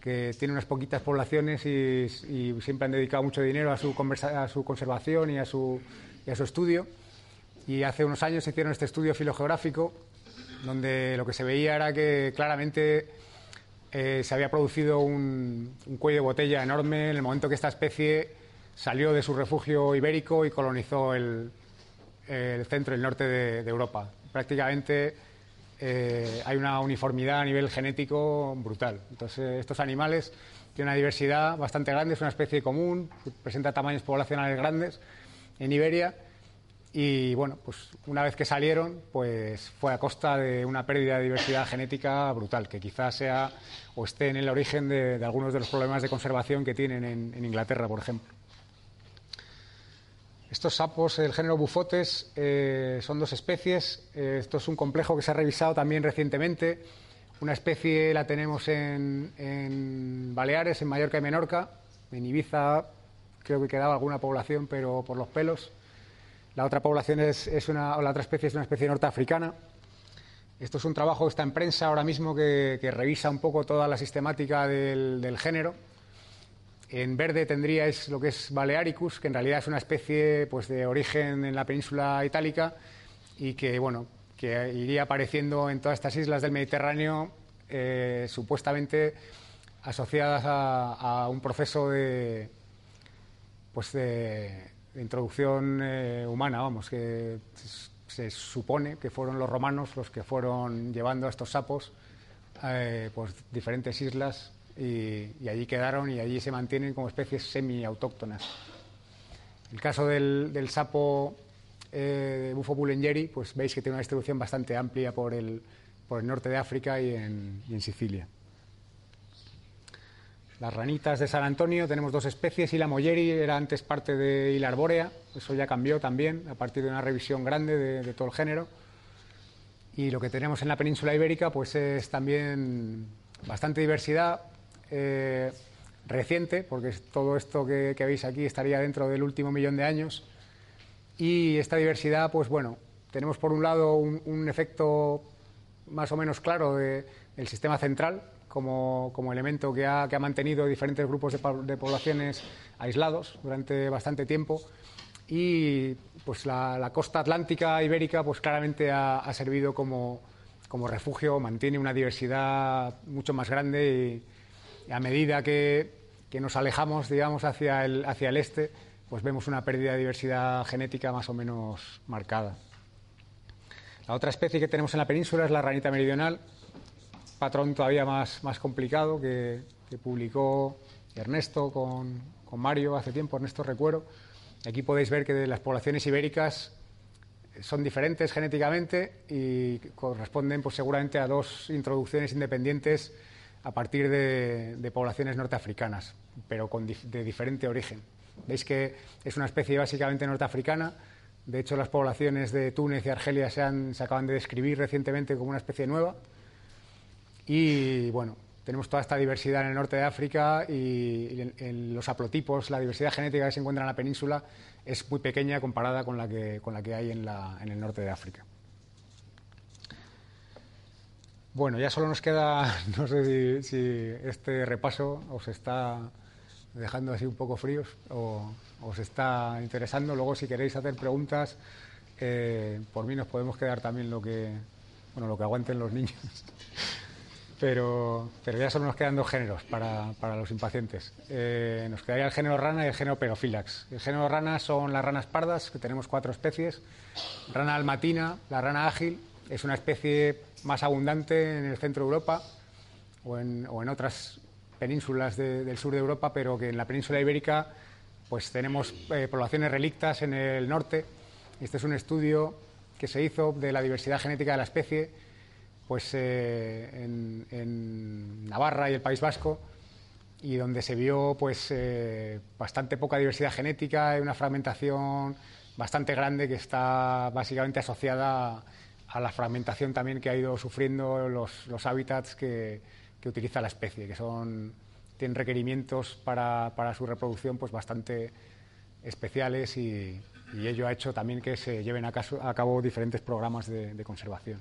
[SPEAKER 2] que tiene unas poquitas poblaciones y, siempre han dedicado mucho dinero a su, conservación y a su, estudio. Y hace unos años hicieron este estudio filogeográfico, donde lo que se veía era que claramente eh, se había producido un, cuello de botella enorme en el momento que esta especie salió de su refugio ibérico y colonizó el, centro y el norte de Europa. Prácticamente eh, hay una uniformidad a nivel genético brutal. Entonces, estos animales tienen una diversidad bastante grande, es una especie común, presenta tamaños poblacionales grandes en Iberia. Y bueno, pues una vez que salieron, pues fue a costa de una pérdida de diversidad genética brutal, que quizás sea o esté en el origen de, algunos de los problemas de conservación que tienen en Inglaterra, por ejemplo. Estos sapos del género bufotes eh, son dos especies. Eh, esto es un complejo que se ha revisado también recientemente. Una especie la tenemos en, Baleares, en Mallorca y Menorca. En Ibiza creo que quedaba alguna población, pero por los pelos. La otra población es, una, la otra especie es una especie norteafricana. Esto es un trabajo que está en prensa ahora mismo que, revisa un poco toda la sistemática del género en verde tendríais lo que es Balearicus, que en realidad es una especie pues, de origen en la península itálica y que, bueno, que iría apareciendo en todas estas islas del Mediterráneo, eh, supuestamente asociadas a, un proceso de, pues de, introducción eh, humana, vamos, que se, supone que fueron los romanos los que fueron llevando a estos sapos eh, pues diferentes islas y, allí quedaron y allí se mantienen como especies semi-autóctonas. El caso del, sapo eh, de Bufo bulengeri, pues veis que tiene una distribución bastante amplia por el, por el norte de África y en, y en Sicilia. Las ranitas de San Antonio tenemos dos especies, y la moyeri era antes parte de Hila arbórea, eso ya cambió también a partir de una revisión grande de, de, todo el género. Y lo que tenemos en la península ibérica pues es también bastante diversidad, eh, reciente, porque todo esto que, veis aquí estaría dentro del último millón de años. Y esta diversidad, pues bueno, tenemos por un lado un, efecto más o menos claro del sistema central, como, elemento que ha, mantenido diferentes grupos de, poblaciones aislados durante bastante tiempo. y pues la, costa atlántica ibérica pues claramente ha, servido como, como, refugio, mantiene una diversidad mucho más grande a medida que, nos alejamos, digamos, hacia el, hacia el este, pues vemos una pérdida de diversidad genética más o menos marcada. La otra especie que tenemos en la península es la ranita meridional, patrón todavía más, más complicado que, que publicó Ernesto con, con Mario hace tiempo, Ernesto Recuero Aquí podéis ver que las poblaciones ibéricas son diferentes genéticamente y corresponden pues, seguramente a dos introducciones independientes a partir de, poblaciones norteafricanas, pero con, de diferente origen. Veis que es una especie básicamente norteafricana. De hecho, las poblaciones de Túnez y Argelia se, se acaban de describir recientemente como una especie nueva. Y bueno, tenemos toda esta diversidad en el norte de África y, en, los haplotipos, la diversidad genética que se encuentra en la península es muy pequeña comparada con la que, con la que hay en, el norte de África. Bueno, ya solo nos queda, no sé si, este repaso os está dejando así un poco fríos o os está interesando. Luego, si queréis hacer preguntas, eh, por mí nos podemos quedar también lo que, bueno, lo que aguanten los niños pero, pero ya solo nos quedan dos géneros para, para los impacientes. Eh, nos quedaría el género rana y el género perofilax. El género rana son las ranas pardas, que tenemos cuatro especies. Rana almatina, la rana ágil, es una especie más abundante en el centro de Europa o en, otras penínsulas del sur de Europa, pero que en la península ibérica pues tenemos eh, poblaciones relictas en el norte. Este es un estudio que se hizo de la diversidad genética de la especie pues, eh, en, Navarra y el País Vasco y donde se vio pues, eh, bastante poca diversidad genética y una fragmentación bastante grande que está básicamente asociada la fragmentación también que ha ido sufriendo los, hábitats que, utiliza la especie, que son, tienen requerimientos para, su reproducción pues, bastante especiales y, ello ha hecho también que se lleven a, cabo diferentes programas de conservación.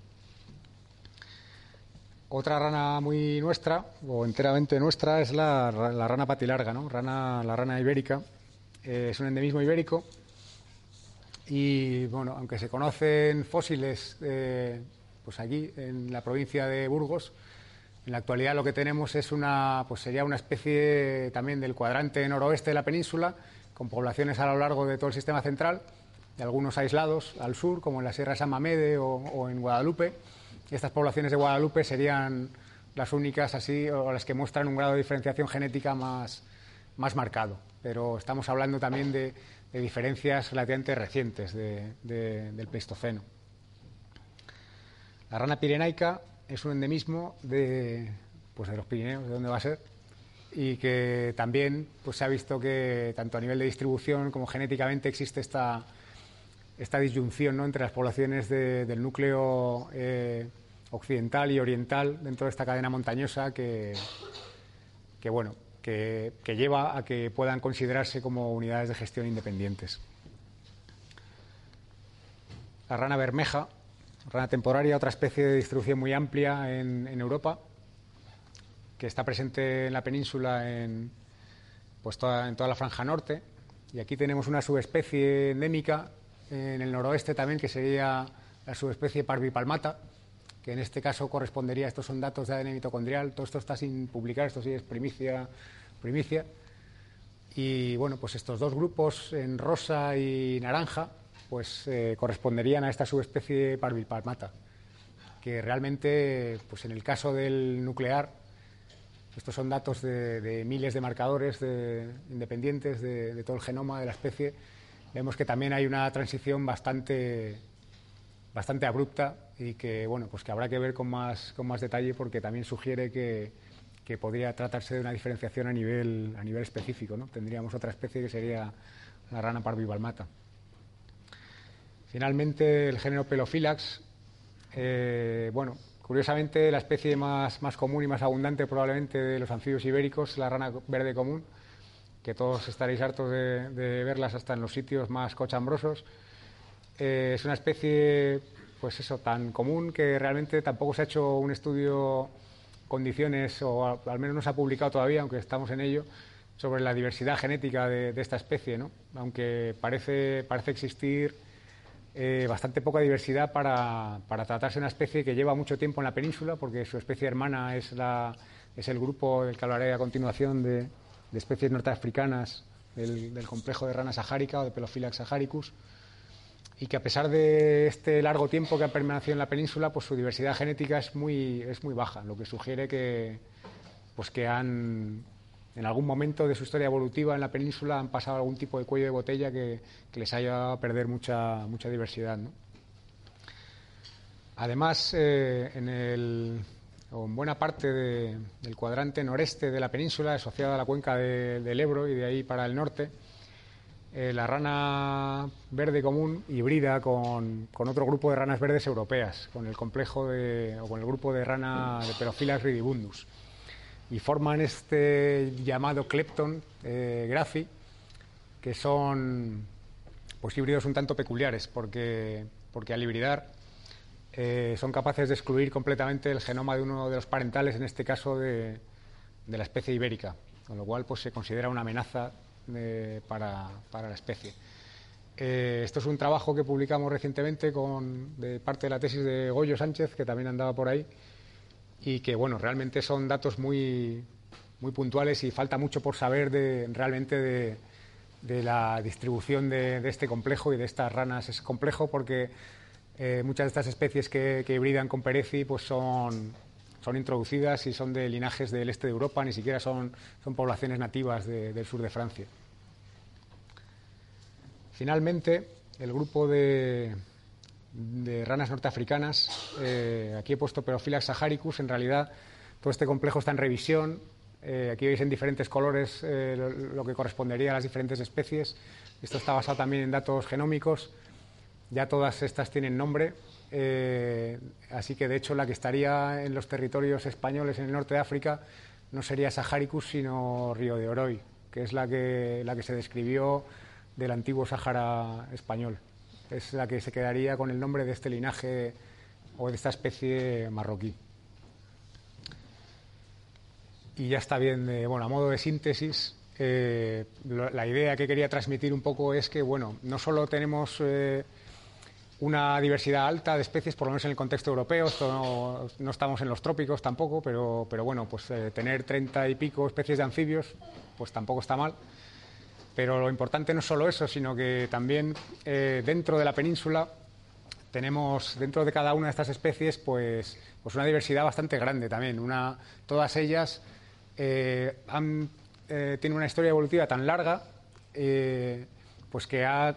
[SPEAKER 2] Otra rana muy nuestra, o enteramente nuestra, es la, rana patilarga, ¿no? Rana, la rana ibérica. Es un endemismo ibérico. Y bueno, aunque se conocen fósiles eh, pues aquí, en la provincia de Burgos, en la actualidad lo que tenemos es una, pues sería una especie también del cuadrante noroeste de la península, con poblaciones a lo largo de todo el sistema central, y algunos aislados al sur, como en la Sierra de San Mamede o en Guadalupe estas poblaciones de Guadalupe serían las únicas así o las que muestran un grado de diferenciación genética más, más marcado. Pero estamos hablando también de, diferencias relativamente recientes del Pleistoceno. La rana pirenaica es un endemismo de, pues de los Pirineos, de dónde va a ser, y que también pues, se ha visto que tanto a nivel de distribución como genéticamente existe esta, esta disyunción ¿no? entre las poblaciones del núcleo eh, occidental y oriental dentro de esta cadena montañosa que, que bueno, que, lleva a que puedan considerarse como unidades de gestión independientes. La rana bermeja, rana temporaria, otra especie de distribución muy amplia en, Europa, que está presente en la península en, pues toda, en toda la franja norte. Y aquí tenemos una subespecie endémica en el noroeste también, que sería la subespecie parvipalmata, que en este caso correspondería, estos son datos de ADN mitocondrial, todo esto está sin publicar, esto sí es primicia, primicia. Y bueno, pues estos dos grupos en rosa y naranja, pues eh, corresponderían a esta subespecie Parvipalmata, que realmente, pues en el caso del nuclear, estos son datos de, miles de marcadores independientes de todo el genoma de la especie, vemos que también hay una transición bastante bastante abrupta y que bueno pues que habrá que ver con más con más detalle porque también sugiere que, que podría tratarse de una diferenciación a nivel a nivel específico ¿no? tendríamos otra especie que sería la rana parvivalmata finalmente el género Pelophylax eh, bueno curiosamente la especie más, más común y más abundante probablemente de los anfibios ibéricos la rana verde común que todos estaréis hartos de, de verlas hasta en los sitios más cochambrosos eh, es una especie, pues eso, tan común que realmente tampoco se ha hecho un estudio condiciones, o al menos no se ha publicado todavía, aunque estamos en ello, sobre la diversidad genética de, esta especie, ¿no? aunque parece, parece existir eh, bastante poca diversidad para, para, tratarse de una especie que lleva mucho tiempo en la península, porque su especie hermana es, la, es el grupo del que hablaré a continuación de, de especies norteafricanas del, del, complejo de rana sahárica o de Pelophylax saharicus, y que a pesar de este largo tiempo que ha permanecido en la península, pues su diversidad genética es muy, es muy baja, lo que sugiere que, pues que han en algún momento de su historia evolutiva en la península han pasado algún tipo de cuello de botella que, les haya a perder mucha, mucha diversidad. Además, eh, en, el, en buena parte del cuadrante noreste de la península, asociada a la cuenca del Ebro y de ahí para el norte, eh, la rana verde común hibrida con, con, otro grupo de ranas verdes europeas, con el complejo de, o con el grupo de rana de Perophilas ridibundus. Y forman este llamado Klepton eh, grafi, que son pues, híbridos un tanto peculiares, porque, porque al hibridar eh, son capaces de excluir completamente el genoma de uno de los parentales, en este caso de, de la especie ibérica, con lo cual pues, se considera una amenaza eh, para, para, la especie. esto es un trabajo que publicamos recientemente con, de parte de la tesis de Goyo Sánchez, que también andaba por ahí, y que bueno, realmente son datos muy, muy puntuales y falta mucho por saber de, realmente de, de la distribución de, este complejo y de estas ranas. Es complejo porque eh, muchas de estas especies que, que, hibridan con Perezi pues son, son introducidas y son de linajes del este de Europa, ni siquiera son, son poblaciones nativas del sur de Francia. Finalmente, el grupo de, de ranas norteafricanas. Eh, aquí he puesto Perophylax saharicus. En realidad, todo este complejo está en revisión. Eh, aquí veis en diferentes colores eh, lo, lo, que correspondería a las diferentes especies. Esto está basado también en datos genómicos. Ya todas estas tienen nombre. Eh, así que, de hecho, la que estaría en los territorios españoles en el norte de África no sería Saharicus, sino Río de Oroy, que es la que, la que se describió del antiguo Sahara español es la que se quedaría con el nombre de este linaje o de esta especie marroquí. Y ya está bien, eh, bueno, a modo de síntesis, eh, la idea que quería transmitir un poco es que, bueno, no solo tenemos eh, una diversidad alta de especies, por lo menos en el contexto europeo, esto no, estamos en los trópicos tampoco, pero, pero bueno, pues eh, tener treinta y pico especies de anfibios, pues tampoco está mal. Pero lo importante no es solo eso, sino que también eh, dentro de la península tenemos, dentro de cada una de estas especies, pues, pues una diversidad bastante grande también. Una, todas ellas eh, tienen una historia evolutiva tan larga pues que ha,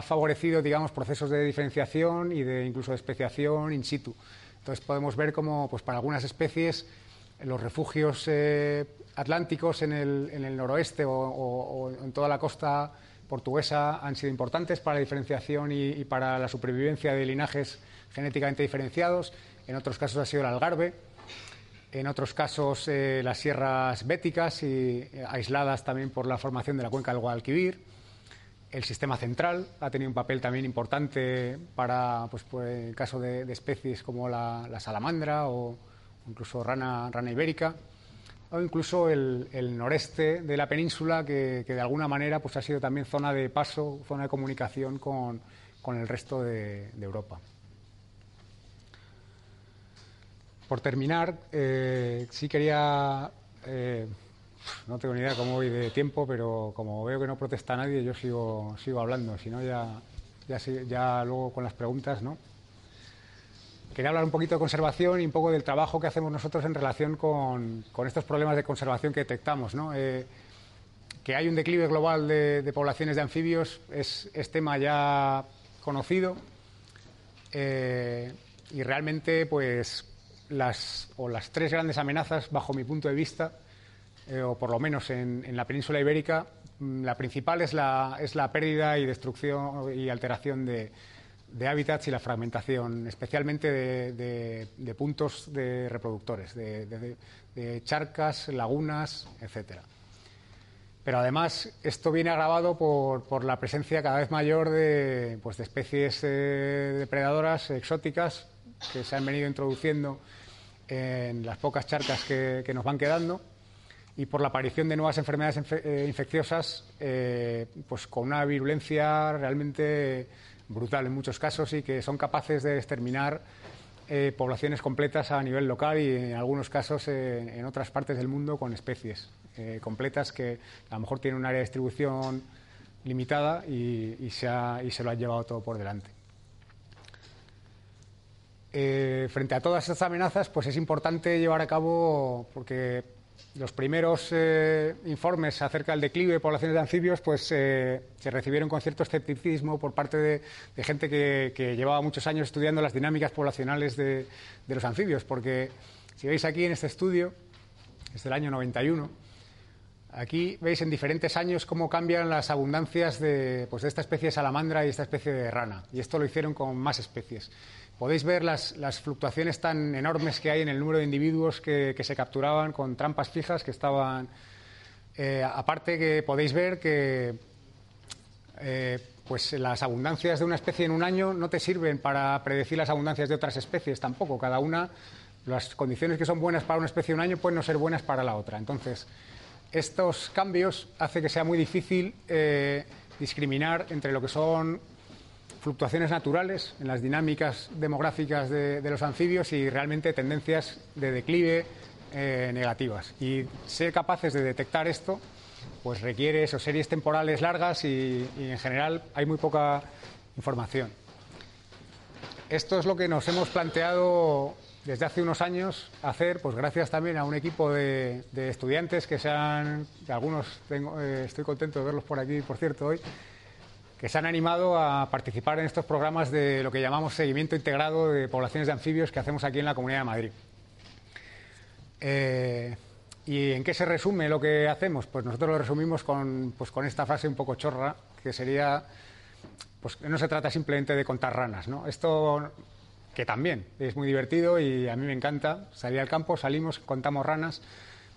[SPEAKER 2] favorecido digamos, procesos de diferenciación y de incluso de especiación in situ. Entonces podemos ver cómo pues, para algunas especies los refugios eh, atlánticos en el, noroeste o, en toda la costa portuguesa han sido importantes para la diferenciación y, para la supervivencia de linajes genéticamente diferenciados. En otros casos ha sido el algarve. En otros casos eh, las sierras béticas eh, aisladas también por la formación de la cuenca del Guadalquivir. El sistema central ha tenido un papel también importante para, pues, pues el caso de, especies como la, la salamandra o, incluso rana, rana ibérica, o incluso el, noreste de la península, que, que, de alguna manera pues, ha sido también zona de paso, zona de comunicación con, con el resto de, de, Europa. Por terminar, eh, sí quería. Eh, no tengo ni idea cómo voy de tiempo, pero como veo que no protesta nadie, yo sigo, sigo hablando. Si no, ya, ya, luego con las preguntas, ¿no? quería hablar un poquito de conservación y un poco del trabajo que hacemos nosotros en relación con, estos problemas de conservación que detectamos. ¿no? Eh, que hay un declive global de, poblaciones de anfibios es, es tema ya conocido eh, y realmente pues las, o las tres grandes amenazas bajo mi punto de vista eh, o por lo menos en, la península ibérica mm, la principal es la, pérdida y destrucción y alteración de, hábitats y la fragmentación, especialmente de, puntos de reproductores, de, charcas, lagunas, etcétera. Pero además esto viene agravado por, la presencia cada vez mayor de, pues de especies eh, depredadoras exóticas que se han venido introduciendo en las pocas charcas que nos van quedando y por la aparición de nuevas enfermedades eh, infecciosas, eh, pues con una virulencia realmente brutal en muchos casos y que son capaces de exterminar eh, poblaciones completas a nivel local y en algunos casos en otras partes del mundo con especies completas que a lo mejor tienen un área de distribución limitada y, se, lo han llevado todo por delante. frente a todas estas amenazas, pues es importante llevar a cabo, porque los primeros eh, informes acerca del declive de poblaciones de anfibios pues, eh, se recibieron con cierto escepticismo por parte de, gente que, llevaba muchos años estudiando las dinámicas poblacionales de, los anfibios, porque si veis aquí en este estudio, es del año 91, aquí veis en diferentes años cómo cambian las abundancias de, pues, de esta especie de salamandra y esta especie de rana, y esto lo hicieron con más especies podéis ver las, fluctuaciones tan enormes que hay en el número de individuos que, se capturaban con trampas fijas que estaban. Eh, aparte que podéis ver que eh, pues las abundancias de una especie en un año no te sirven para predecir las abundancias de otras especies tampoco. Cada una, las condiciones que son buenas para una especie en un año pueden no ser buenas para la otra. Entonces, estos cambios hacen que sea muy difícil eh, discriminar entre lo que son fluctuaciones naturales en las dinámicas demográficas de, los anfibios y realmente tendencias de declive eh, negativas. Y ser capaces de detectar esto pues requiere eso, series temporales largas y, en general hay muy poca información. Esto es lo que nos hemos planteado desde hace unos años hacer, pues gracias también a un equipo de, estudiantes que se han, algunos eh, estoy contento de verlos por aquí, por cierto, hoy, que se han animado a participar en estos programas de lo que llamamos seguimiento integrado de poblaciones de anfibios que hacemos aquí en la Comunidad de Madrid. Eh, ¿Y en qué se resume lo que hacemos? Pues nosotros lo resumimos con, pues con esta frase un poco chorra, que sería, pues no se trata simplemente de contar ranas, ¿no? Esto que también es muy divertido y a mí me encanta, salir al campo, salimos, contamos ranas,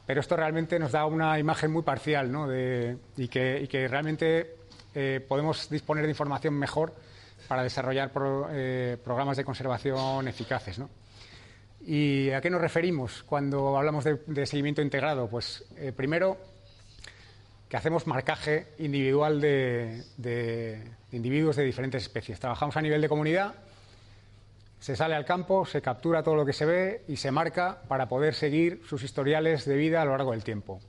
[SPEAKER 2] pero esto realmente nos da una imagen muy parcial, ¿no? De, y, que, y que realmente eh, podemos disponer de información mejor para desarrollar eh, programas de conservación eficaces. ¿Y a qué nos referimos cuando hablamos de, seguimiento integrado? Pues eh, primero que hacemos marcaje individual de, de, individuos de diferentes especies. Trabajamos a nivel de comunidad, se sale al campo, se captura todo lo que se ve y se marca para poder seguir sus historiales de vida a lo largo del tiempo.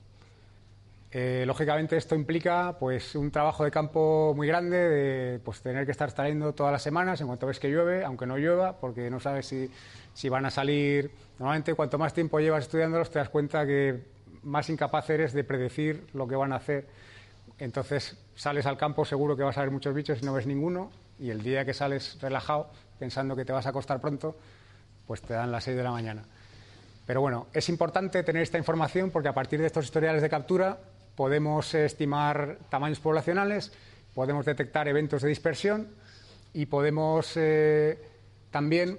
[SPEAKER 2] Eh, lógicamente esto implica pues un trabajo de campo muy grande, de pues, tener que estar trayendo todas las semanas en cuanto ves que llueve, aunque no llueva, porque no sabes si, si van a salir. Normalmente cuanto más tiempo llevas estudiándolos te das cuenta que más incapaz eres de predecir lo que van a hacer. Entonces sales al campo seguro que vas a ver muchos bichos y no ves ninguno y el día que sales relajado pensando que te vas a acostar pronto, pues te dan las 6 de la mañana. Pero bueno, es importante tener esta información porque a partir de estos historiales de captura podemos estimar tamaños poblacionales, podemos detectar eventos de dispersión y podemos eh, también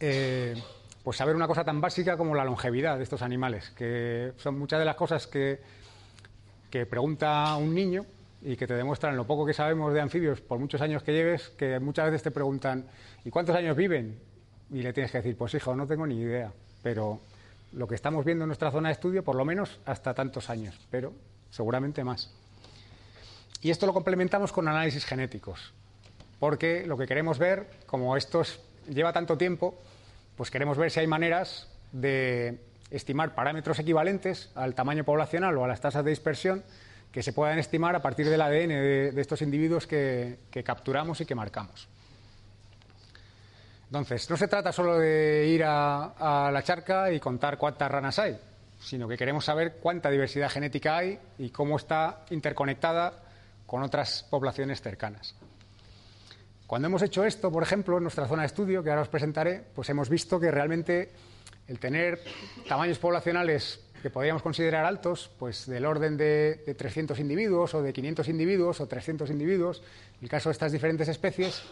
[SPEAKER 2] eh, pues saber una cosa tan básica como la longevidad de estos animales, que son muchas de las cosas que, que pregunta un niño y que te demuestran lo poco que sabemos de anfibios por muchos años que lleves, que muchas veces te preguntan ¿y cuántos años viven? Y le tienes que decir, pues hijo, no tengo ni idea, pero lo que estamos viendo en nuestra zona de estudio, por lo menos hasta tantos años, pero seguramente más. Y esto lo complementamos con análisis genéticos, porque lo que queremos ver, como esto lleva tanto tiempo, pues queremos ver si hay maneras de estimar parámetros equivalentes al tamaño poblacional o a las tasas de dispersión que se puedan estimar a partir del ADN de, estos individuos que, capturamos y que marcamos. Entonces, no se trata solo de ir a la charca y contar cuántas ranas hay, sino que queremos saber cuánta diversidad genética hay y cómo está interconectada con otras poblaciones cercanas. Cuando hemos hecho esto, por ejemplo, en nuestra zona de estudio, que ahora os presentaré, pues hemos visto que realmente el tener tamaños poblacionales que podríamos considerar altos, pues del orden de, de 300 individuos o de 500 individuos o 300 individuos, en el caso de estas diferentes especies,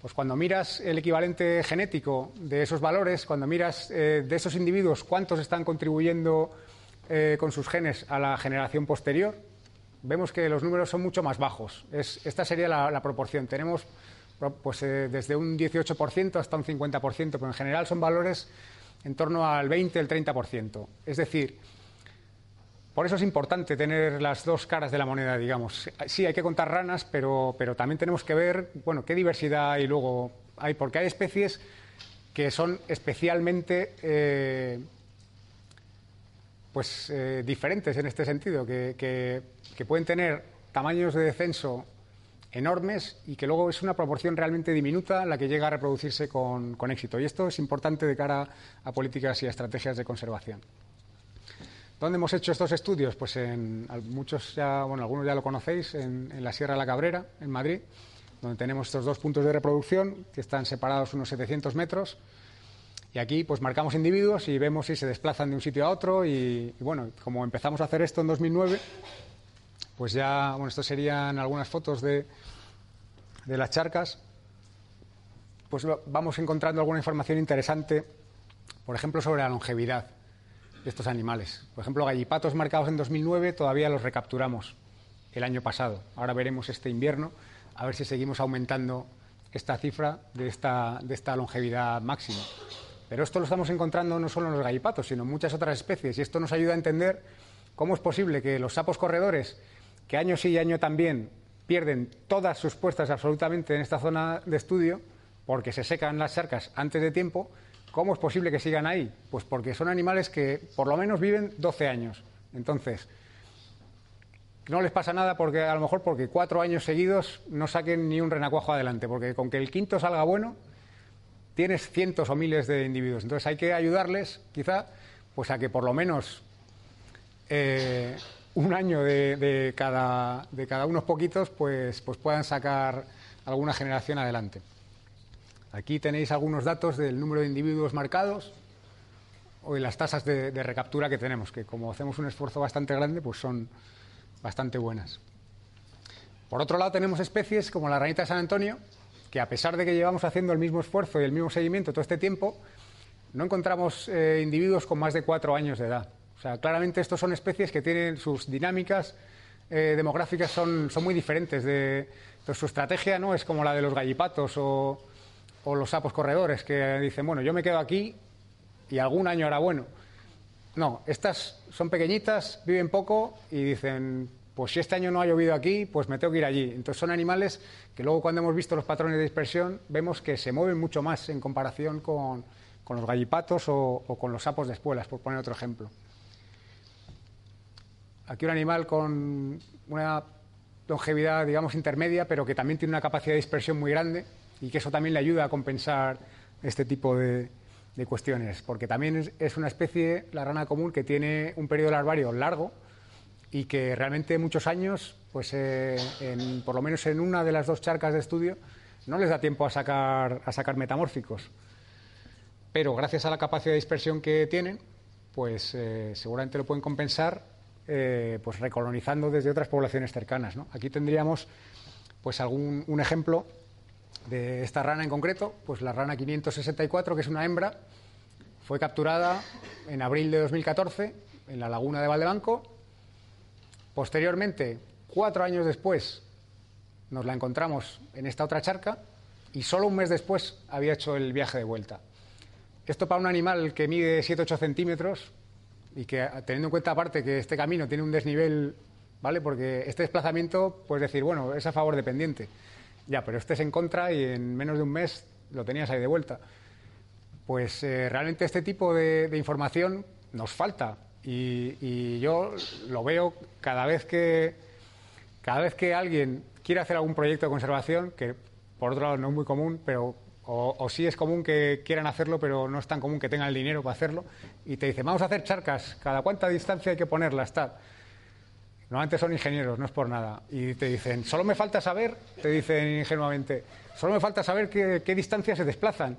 [SPEAKER 2] pues cuando miras el equivalente genético de esos valores, cuando miras eh, de esos individuos cuántos están contribuyendo eh, con sus genes a la generación posterior, vemos que los números son mucho más bajos. esta sería la, proporción. Tenemos pues, eh, desde un 18% hasta un 50%, pero en general son valores en torno al 20, el 30%. Es decir, por eso es importante tener las dos caras de la moneda, digamos. Sí, hay que contar ranas, pero, pero también tenemos que ver, bueno, qué diversidad hay luego hay, porque hay especies que son especialmente eh, pues, eh, diferentes en este sentido, que, que, pueden tener tamaños de descenso enormes y que luego es una proporción realmente diminuta la que llega a reproducirse con, con éxito. Y esto es importante de cara a políticas y a estrategias de conservación. ¿Dónde hemos hecho estos estudios? Pues en muchos ya, bueno, algunos ya lo conocéis, en, la Sierra de la Cabrera, en Madrid, donde tenemos estos dos puntos de reproducción que están separados unos 700 metros. Y aquí pues marcamos individuos y vemos si se desplazan de un sitio a otro y, bueno, como empezamos a hacer esto en 2009, pues ya, bueno, esto serían algunas fotos de, de las charcas, pues vamos encontrando alguna información interesante, por ejemplo, sobre la longevidad de estos animales. Por ejemplo, gallipatos marcados en 2009 todavía los recapturamos el año pasado. Ahora veremos este invierno a ver si seguimos aumentando esta cifra de esta, de esta longevidad máxima. Pero esto lo estamos encontrando no solo en los gallipatos, sino en muchas otras especies. Y esto nos ayuda a entender cómo es posible que los sapos corredores, que año sí y año también pierden todas sus puestas absolutamente en esta zona de estudio, porque se secan las charcas antes de tiempo, ¿cómo es posible que sigan ahí? Pues porque son animales que por lo menos viven 12 años. Entonces, no les pasa nada porque a lo mejor porque cuatro años seguidos no saquen ni un renacuajo adelante, porque con que el quinto salga bueno, tienes cientos o miles de individuos. Entonces hay que ayudarles, quizá, pues a que por lo menos eh, un año de, cada, de cada unos poquitos, pues, pues puedan sacar alguna generación adelante. Aquí tenéis algunos datos del número de individuos marcados o de las tasas de, recaptura que tenemos, que como hacemos un esfuerzo bastante grande, pues son bastante buenas. Por otro lado, tenemos especies como la ranita de San Antonio, que a pesar de que llevamos haciendo el mismo esfuerzo y el mismo seguimiento todo este tiempo, no encontramos eh, individuos con más de cuatro años de edad. O sea, claramente estos son especies que tienen sus dinámicas eh, demográficas son, son, muy diferentes. De, su estrategia no es como la de los gallipatos o, o los sapos corredores, que dicen, bueno, yo me quedo aquí y algún año hará bueno. No, estas son pequeñitas, viven poco y dicen, pues si este año no ha llovido aquí, pues me tengo que ir allí. Entonces son animales que luego cuando hemos visto los patrones de dispersión vemos que se mueven mucho más en comparación con, los gallipatos o, con los sapos de espuelas, por poner otro ejemplo. Aquí un animal con una longevidad, digamos, intermedia, pero que también tiene una capacidad de dispersión muy grande y que eso también le ayuda a compensar este tipo de, cuestiones, porque también es, una especie, la rana común, que tiene un periodo larvario largo y que realmente muchos años, pues eh, por lo menos en una de las dos charcas de estudio, no les da tiempo a sacar, a sacar metamórficos. Pero gracias a la capacidad de dispersión que tienen, pues eh, seguramente lo pueden compensar eh, pues recolonizando desde otras poblaciones cercanas. Aquí tendríamos pues algún un ejemplo de esta rana en concreto, pues la rana 564, que es una hembra, fue capturada en abril de 2014 en la laguna de Valdebanco. Posteriormente, cuatro años después, nos la encontramos en esta otra charca y solo un mes después había hecho el viaje de vuelta. Esto para un animal que mide 7-8 centímetros y que, teniendo en cuenta aparte que este camino tiene un desnivel, ¿vale? Porque este desplazamiento, pues decir, bueno, es a favor de pendiente. Ya, pero estés en contra y en menos de un mes lo tenías ahí de vuelta. Pues eh, realmente este tipo de, información nos falta y, yo lo veo cada vez que cada vez que alguien quiere hacer algún proyecto de conservación, que por otro lado no es muy común, pero o, sí es común que quieran hacerlo, pero no es tan común que tengan el dinero para hacerlo, y te dice, vamos a hacer charcas, cada cuánta distancia hay que ponerlas, tal. Normalmente son ingenieros, no es por nada. Y te dicen, solo me falta saber, te dicen ingenuamente, solo me falta saber qué, qué distancias se desplazan.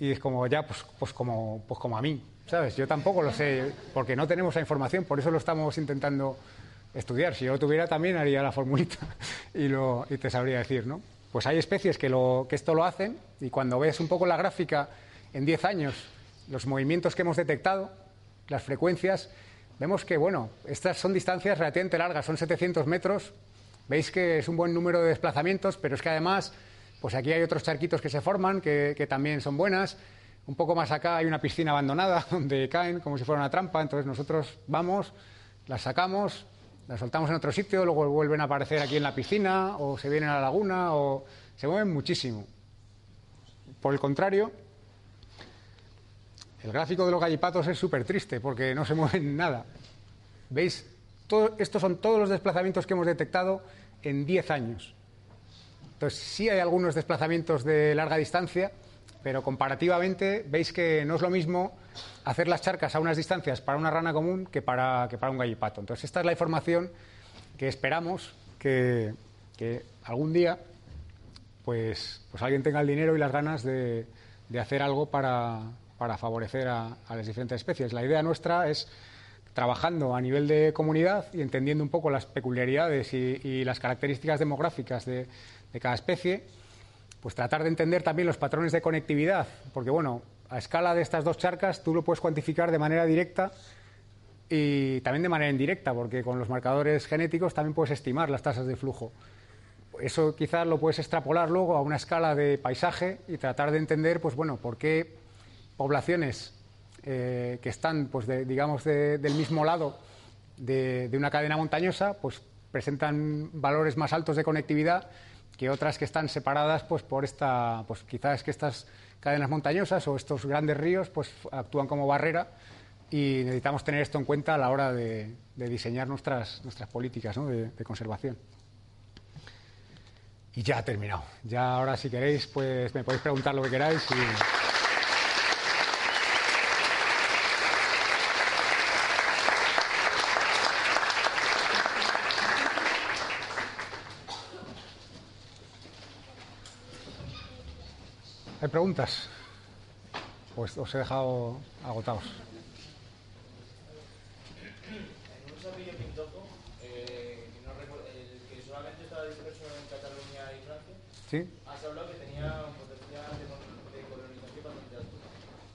[SPEAKER 2] Y es como, ya, pues, pues, como, pues como a mí, ¿sabes? Yo tampoco lo sé, porque no tenemos la información, por eso lo estamos intentando estudiar. Si yo lo tuviera, también haría la formulita y, te sabría decir, ¿no? Pues hay especies que, que esto lo hacen y cuando ves un poco la gráfica en 10 años, los movimientos que hemos detectado, las frecuencias, Vemos que, bueno, estas son distancias relativamente largas, son 700 metros. Veis que es un buen número de desplazamientos, pero es que además, pues aquí hay otros charquitos que se forman, que, también son buenas. Un poco más acá hay una piscina abandonada donde caen como si fuera una trampa. Entonces nosotros vamos, las sacamos, las soltamos en otro sitio, luego vuelven a aparecer aquí en la piscina o se vienen a la laguna o se mueven muchísimo. Por el contrario, el gráfico de los gallipatos es súper triste porque no se mueven nada. ¿Veis? estos son todos los desplazamientos que hemos detectado en 10 años. Entonces, sí hay algunos desplazamientos de larga distancia, pero comparativamente veis que no es lo mismo hacer las charcas a unas distancias para una rana común que para, que para un gallipato. Entonces, esta es la información que esperamos que, algún día pues, pues alguien tenga el dinero y las ganas de, hacer algo para, favorecer a las diferentes especies. La idea nuestra es trabajando a nivel de comunidad y entendiendo un poco las peculiaridades y, las características demográficas de, cada especie, pues tratar de entender también los patrones de conectividad, porque bueno, a escala de estas dos charcas tú lo puedes cuantificar de manera directa y también de manera indirecta, porque con los marcadores genéticos también puedes estimar las tasas de flujo. Eso quizás lo puedes extrapolar luego a una escala de paisaje y tratar de entender, pues bueno, por qué poblaciones eh, que están, pues digamos, del mismo lado de, una cadena montañosa, pues presentan valores más altos de conectividad que otras que están separadas, pues por esta, pues quizás que estas cadenas montañosas o estos grandes ríos, pues actúan como barrera y necesitamos tener esto en cuenta a la hora de, diseñar nuestras, nuestras políticas de, de, conservación. Y ya ha terminado. Ya ahora si queréis, pues me podéis preguntar lo que queráis y... ¿Hay preguntas? Pues os he dejado agotados.
[SPEAKER 3] En un sapillo pintojo, que, no recuerdo, el que solamente estaba disperso en Cataluña y Francia,
[SPEAKER 2] ¿Sí?
[SPEAKER 3] has hablado que tenía un potencial de, colonización bastante alto.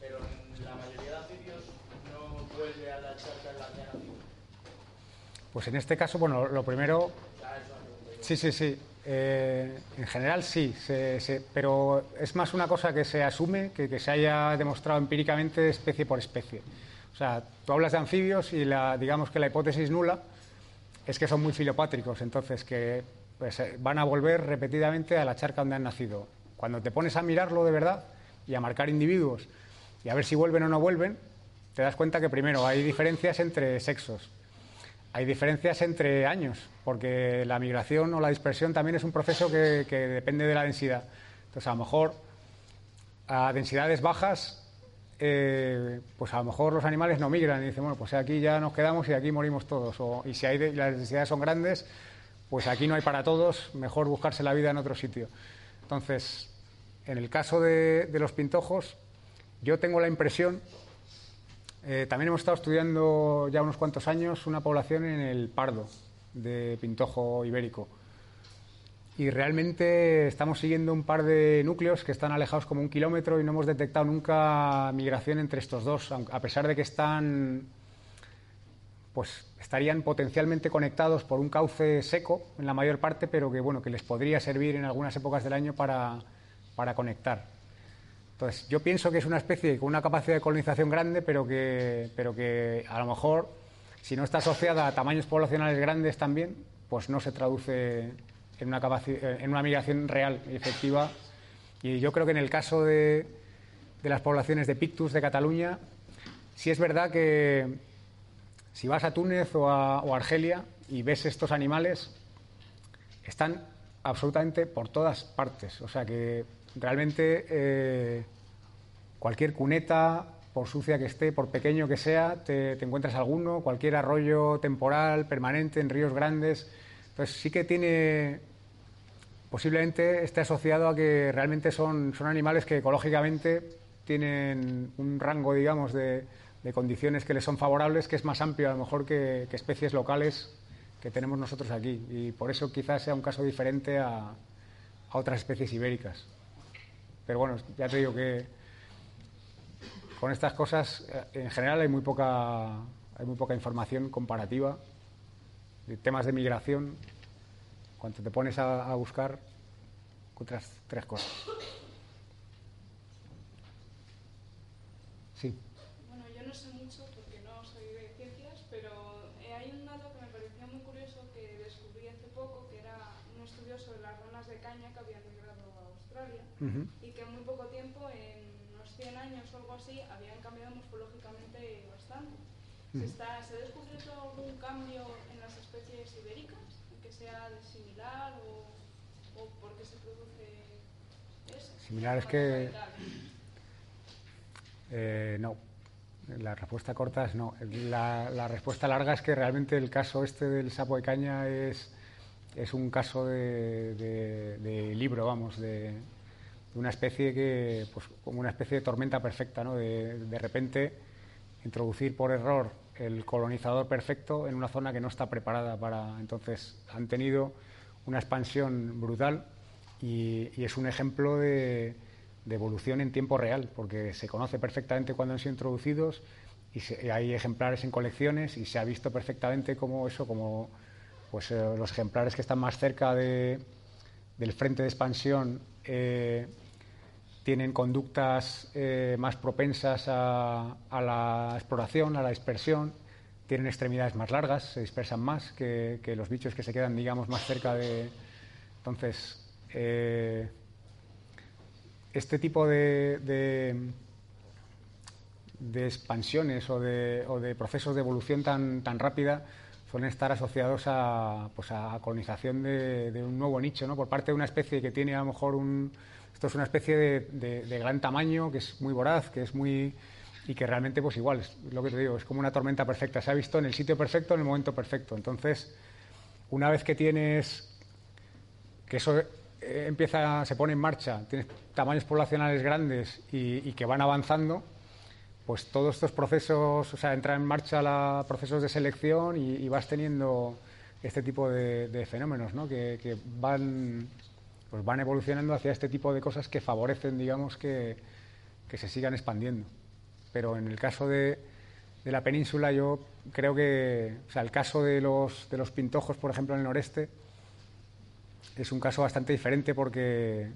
[SPEAKER 3] Pero en la mayoría de anfibios no vuelve a la charca en la que nacido.
[SPEAKER 2] Pues en este caso, bueno, lo primero. Sí, sí, sí. Eh, en general sí, pero es más una cosa que se asume que que se haya demostrado empíricamente especie por especie. O sea, tú hablas de anfibios y la, digamos que la hipótesis nula es que son muy filopátricos, entonces que pues, eh, van a volver repetidamente a la charca donde han nacido. Cuando te pones a mirarlo de verdad y a marcar individuos y a ver si vuelven o no vuelven, te das cuenta que primero hay diferencias entre sexos. Hay diferencias entre años, porque la migración o la dispersión también es un proceso que, depende de la densidad. Entonces, a lo mejor a densidades bajas, eh, pues a lo mejor los animales no migran y dicen, bueno, pues aquí ya nos quedamos y aquí morimos todos. y si hay las densidades son grandes, pues aquí no hay para todos, mejor buscarse la vida en otro sitio. Entonces, en el caso de los pintojos, yo tengo la impresión eh, también hemos estado estudiando ya unos cuantos años una población en el Pardo de Pintojo Ibérico. Y realmente estamos siguiendo un par de núcleos que están alejados como un kilómetro y no hemos detectado nunca migración entre estos dos, a pesar de que están, pues estarían potencialmente conectados por un cauce seco en la mayor parte, pero que bueno, que les podría servir en algunas épocas del año para conectar. Entonces, yo pienso que es una especie con una capacidad de colonización grande, pero que, pero que a lo mejor, si no está asociada a tamaños poblacionales grandes también, pues no se traduce en una, en una migración real y efectiva. Y yo creo que en el caso de, las poblaciones de Pictus de Cataluña, sí es verdad que si vas a Túnez o a, o Argelia y ves estos animales, están absolutamente por todas partes. O sea que realmente eh, cualquier cuneta, por sucia que esté, por pequeño que sea, te, encuentras alguno, cualquier arroyo temporal, permanente, en ríos grandes. Entonces sí que tiene, posiblemente esté asociado a que realmente son, son animales que ecológicamente tienen un rango, digamos, de, condiciones que les son favorables, que es más amplio a lo mejor que, que especies locales que tenemos nosotros aquí. Y por eso quizás sea un caso diferente a, a otras especies ibéricas. Pero bueno, ya te digo que con estas cosas eh, en general hay muy poca, hay muy poca información comparativa. De temas de migración, cuando te pones a, buscar, encuentras tres cosas.
[SPEAKER 4] Sí. Bueno, yo no sé mucho porque no soy de ciencias, pero eh, hay un dato que me parecía
[SPEAKER 2] muy
[SPEAKER 4] curioso que descubrí hace poco, que era un estudio sobre las ranas de caña que habían migrado a Australia. ¿Se, está, ¿Se ha descubierto algún cambio en las especies ibéricas? ¿Que sea similar o, o por qué se produce eso?
[SPEAKER 2] Similar es que- Eh, no. La respuesta corta es no. La, la respuesta larga es que realmente el caso este del sapo de caña es, es un caso de, de- de libro, vamos, de, de una especie que, pues como una especie de tormenta perfecta, ¿no? De, de repente introducir por error el colonizador perfecto en una zona que no está preparada para. Entonces han tenido una expansión brutal y, es un ejemplo de, evolución en tiempo real, porque se conoce perfectamente cuándo han sido introducidos y, hay ejemplares en colecciones y se ha visto perfectamente como eso, como pues eh, los ejemplares que están más cerca de- del frente de expansión eh, tienen conductas eh, más propensas a, a la exploración, a la dispersión, tienen extremidades más largas, se dispersan más que, que los bichos que se quedan, digamos, más cerca de. Entonces, eh, este tipo de, de- expansiones o de, o de procesos de evolución tan, tan rápida suelen estar asociados a, pues a colonización de un nuevo nicho, ¿no? Por parte de una especie que tiene a lo mejor un... Esto es una especie de, gran tamaño, que es muy voraz, que es muy... y que realmente, pues igual, es lo que te digo, es como una tormenta perfecta. Se ha visto en el sitio perfecto, en el momento perfecto. Entonces, una vez que tienes que eso eh, empieza, se pone en marcha, tienes tamaños poblacionales grandes y, que van avanzando, pues todos estos procesos, o sea, entra en marcha la, procesos de selección y, vas teniendo este tipo de, fenómenos, ¿no? Que van, pues van evolucionando hacia este tipo de cosas que favorecen, digamos, que, que se sigan expandiendo. Pero en el caso de, de la península, yo creo que, o sea, el caso de los, de los pintojos, por ejemplo, en el noreste, es un caso bastante diferente porque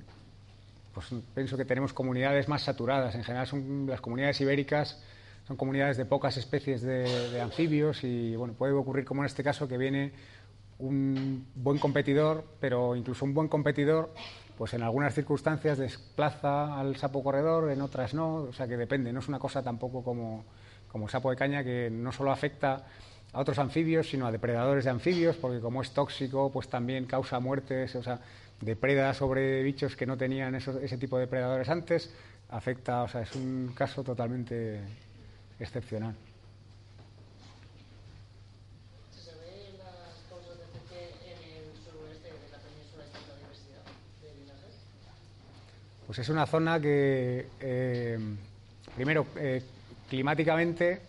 [SPEAKER 2] pues, pienso que tenemos comunidades más saturadas. En general, son las comunidades ibéricas son comunidades de pocas especies de, de anfibios y bueno, puede ocurrir como en este caso que viene un buen competidor, pero incluso un buen competidor, pues en algunas circunstancias desplaza al sapo corredor, en otras no, o sea que depende, no es una cosa tampoco como, como sapo de caña que no solo afecta a otros anfibios, sino a depredadores de anfibios, porque como es tóxico, pues también causa muertes, o sea, depreda sobre bichos que no tenían ese tipo de depredadores antes, afecta, o sea, es un caso totalmente excepcional.
[SPEAKER 5] ¿Se ve en las causas de por qué en el suroeste de la península hay tanta diversidad de linajes?
[SPEAKER 2] Pues es una zona que, eh, primero, eh, climáticamente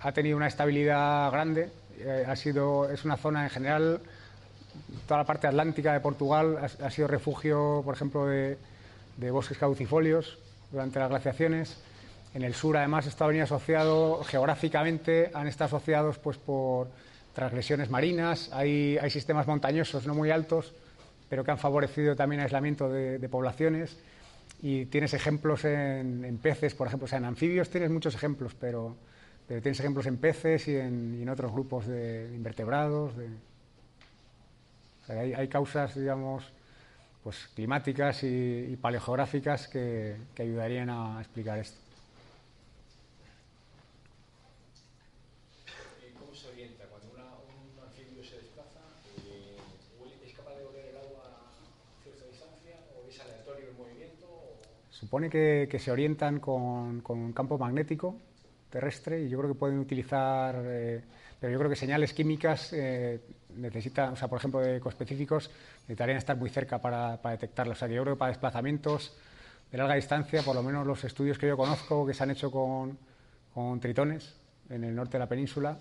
[SPEAKER 2] ha tenido una estabilidad grande. eh, ha sido, es una zona en general, toda la parte atlántica de Portugal ha, sido refugio, por ejemplo, de, bosques caducifolios durante las glaciaciones. En el sur, además, está venido asociado geográficamente, han estado asociados pues, por transgresiones marinas. Hay, sistemas montañosos no muy altos, pero que han favorecido también aislamiento de poblaciones. Y tienes ejemplos en, peces, por ejemplo, o sea, en anfibios tienes muchos ejemplos, pero, pero tienes ejemplos en peces y en, y en otros grupos de invertebrados. de- hay, hay causas, digamos, pues climáticas y, y paleogeográficas que, que ayudarían a explicar esto.
[SPEAKER 6] Eh, ¿Cómo se orienta? Cuando una- un anfibio se desplaza, eh, huele- ¿es capaz de oler el agua a cierta distancia? ¿O es aleatorio el movimiento? o-
[SPEAKER 2] Supone que, se orientan con, un campo magnético terrestre y yo creo que pueden utilizar, eh, pero yo creo que señales químicas eh, necesitan, o sea, por ejemplo, de ecoespecíficos, necesitarían estar muy cerca para, para detectarlos. O sea, yo creo que para desplazamientos de larga distancia, por lo menos los estudios que yo conozco que se han hecho con, con tritones en el norte de la península,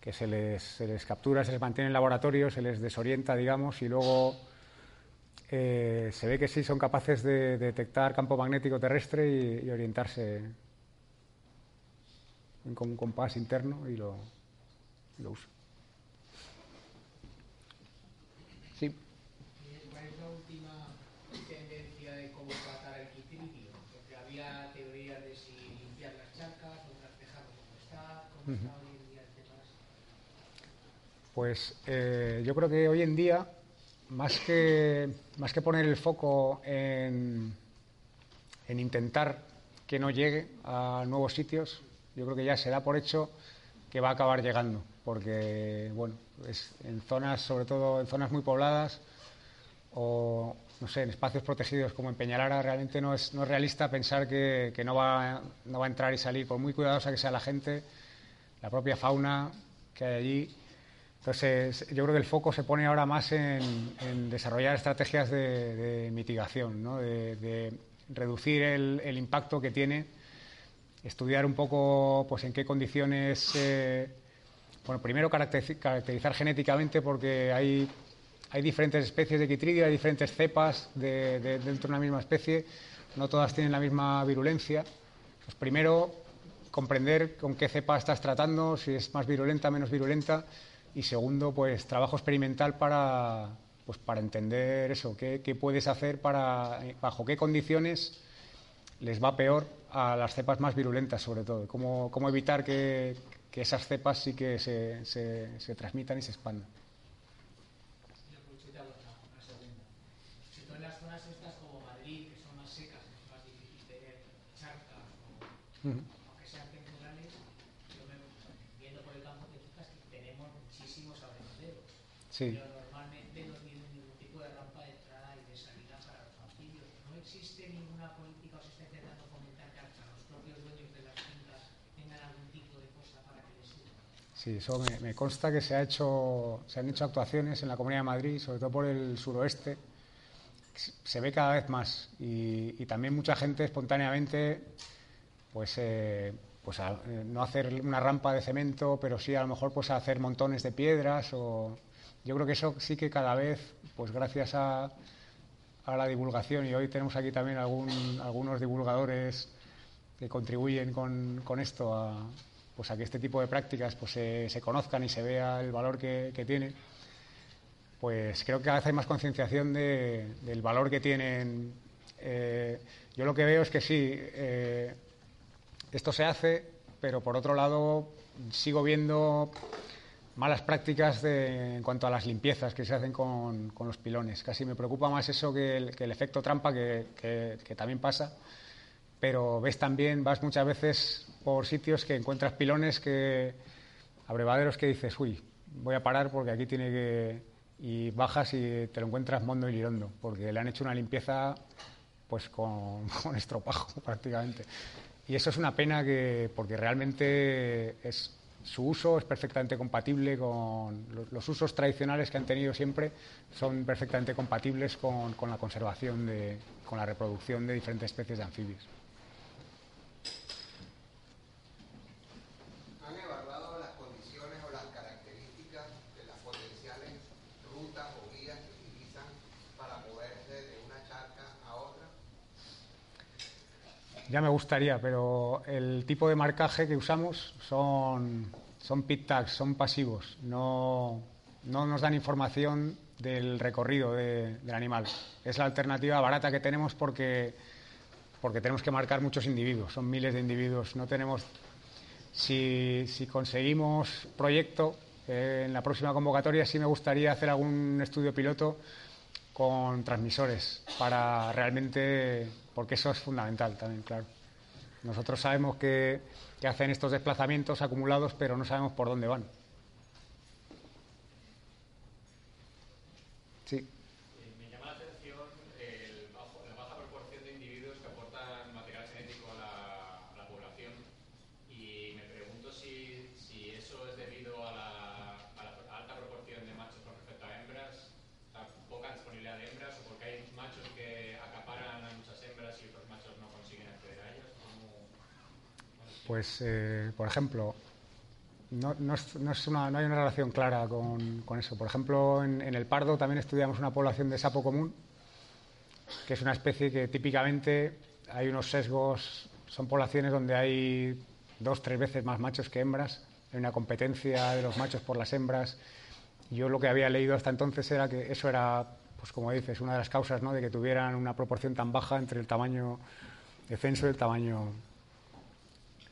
[SPEAKER 2] que se les, se les captura, se les mantiene en laboratorio, se les desorienta, digamos, y luego eh, se ve que sí son capaces de, de detectar campo magnético terrestre y, y orientarse en- con un compás interno y lo, y lo usan. Sí,
[SPEAKER 7] ¿Cuál es la última tendencia de cómo tratar el quitrídeo? Porque había teorías de si limpiar las charcas, otras dejarlo como está, cómo está hoy en día el tema
[SPEAKER 2] pues eh, yo creo que hoy en día más que, más que poner el foco en, en intentar que no llegue a nuevos sitios, yo creo que ya se da por hecho que va a acabar llegando, porque bueno, es en zonas, sobre todo en zonas muy pobladas o no sé, en espacios protegidos como en Peñalara, realmente no es, no es realista pensar que, que no, va, no va a entrar y salir, por muy cuidadosa que sea la gente, la propia fauna que hay allí. Entonces, yo creo que el foco se pone ahora más en, desarrollar estrategias de, de mitigación, de, reducir el, el, impacto que tiene, estudiar un poco pues, en qué condiciones, eh, bueno, primero caracterizar, genéticamente porque hay hay diferentes especies de quitridio, hay diferentes cepas de, dentro de una misma especie, no todas tienen la misma virulencia. Pues primero, comprender con qué cepa estás tratando, si es más virulenta, menos virulenta, y segundo, pues trabajo experimental para, pues, para entender eso, qué, qué puedes hacer para, bajo qué condiciones les va peor a las cepas más virulentas, sobre todo, cómo, cómo evitar que, que esas cepas sí que se, se, se transmitan y se expandan.
[SPEAKER 7] Uh -huh. aunque sean temporales, yo me, viendo por el campo te fijas que tenemos muchísimos abrevaderos.
[SPEAKER 2] Sí.
[SPEAKER 7] Pero normalmente no tienen ningún tipo de rampa de entrada y de salida para los anfibios. No existe ninguna política o se está intentando fomentar que hasta los propios dueños de las fincas tengan algún tipo de cosa para que les sirva.
[SPEAKER 2] Sí, eso me, me, consta que se, ha hecho, se han hecho actuaciones en la Comunidad de Madrid, sobre todo por el suroeste. Se ve cada vez más y, y también mucha gente espontáneamente pues, eh, pues a, eh, no hacer una rampa de cemento, pero sí a lo mejor pues a hacer montones de piedras. O... Yo creo que eso sí que cada vez, pues gracias a, a la divulgación, y hoy tenemos aquí también algún, algunos divulgadores que contribuyen con, con esto a, pues a que este tipo de prácticas pues se, se conozcan y se vea el valor que, que tiene, pues creo que cada vez hay más concienciación de, del valor que tienen. Eh, yo lo que veo es que sí, eh, esto se hace, pero por otro lado sigo viendo malas prácticas de, en cuanto a las limpiezas que se hacen con, con los pilones. Casi me preocupa más eso que el, que el efecto trampa, que, que, que, también pasa. Pero ves también, vas muchas veces por sitios que encuentras pilones que, abrevaderos que dices, uy, voy a parar porque aquí tiene que... Y bajas y te lo encuentras mondo y lirondo, porque le han hecho una limpieza pues con, con estropajo prácticamente. Y eso es una pena que, porque realmente es, su uso es perfectamente compatible con los, usos tradicionales que han tenido siempre, son perfectamente compatibles con, con la conservación, de, con la reproducción de diferentes especies de anfibios.
[SPEAKER 8] ¿Han evaluado las condiciones o las características de las potenciales rutas o vías que utilizan para moverse de una charca a otra?
[SPEAKER 2] Ya me gustaría, pero el tipo de marcaje que usamos son, son pit tags, son pasivos, no, no nos dan información del recorrido de, del animal. Es la alternativa barata que tenemos porque, porque tenemos que marcar muchos individuos, son miles de individuos. No tenemos, si, si conseguimos proyecto, eh, en la próxima convocatoria sí me gustaría hacer algún estudio piloto con transmisores para realmente porque eso es fundamental también, claro. Nosotros sabemos que, que, hacen estos desplazamientos acumulados, pero no sabemos por dónde van. Sí.
[SPEAKER 9] Eh, me llama la atención el bajo, la baja proporción de individuos que aportan material genético a la, a la población y me pregunto si, si, eso es debido a la, a la, alta proporción de machos con respecto a hembras, a poca disponibilidad de hembras o porque hay machos que acaparan a muchas hembras y otros machos no consiguen acceder a ellas. ¿Cómo,
[SPEAKER 2] pues, eh, por ejemplo, no, no, no, hay una relación clara con, con eso. Por ejemplo, en, el Pardo también estudiamos una población de sapo común, que es una especie que típicamente hay unos sesgos, son poblaciones donde hay dos, tres veces más machos que hembras, hay una competencia de los machos por las hembras. Yo lo que había leído hasta entonces era que eso era, pues como dices, una de las causas de que tuvieran una proporción tan baja entre el tamaño de censo y el tamaño,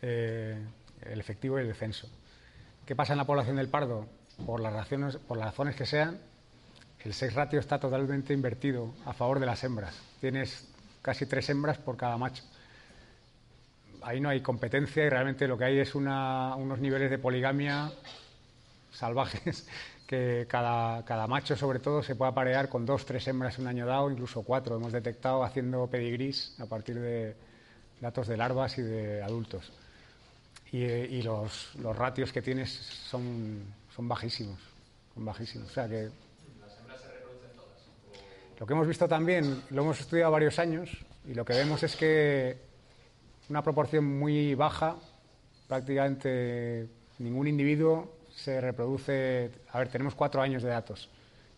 [SPEAKER 2] eh, el efectivo y el descenso. ¿Qué pasa en la población del pardo? Por las, razones, por las razones que sean, el sex ratio está totalmente invertido a favor de las hembras. Tienes casi tres hembras por cada macho. Ahí no hay competencia y realmente lo que hay es unos niveles de poligamia salvajes que cada, macho sobre todo se puede aparear con dos, tres hembras un año dado, incluso cuatro. Hemos detectado haciendo pedigrís a partir de datos de larvas y de adultos. Y, y los, los ratios que tienes son, son bajísimos, son bajísimos. O sea que lo que hemos visto también, lo hemos estudiado varios años, y lo que vemos es que una proporción muy baja, prácticamente ningún individuo se reproduce. A ver, tenemos cuatro años de datos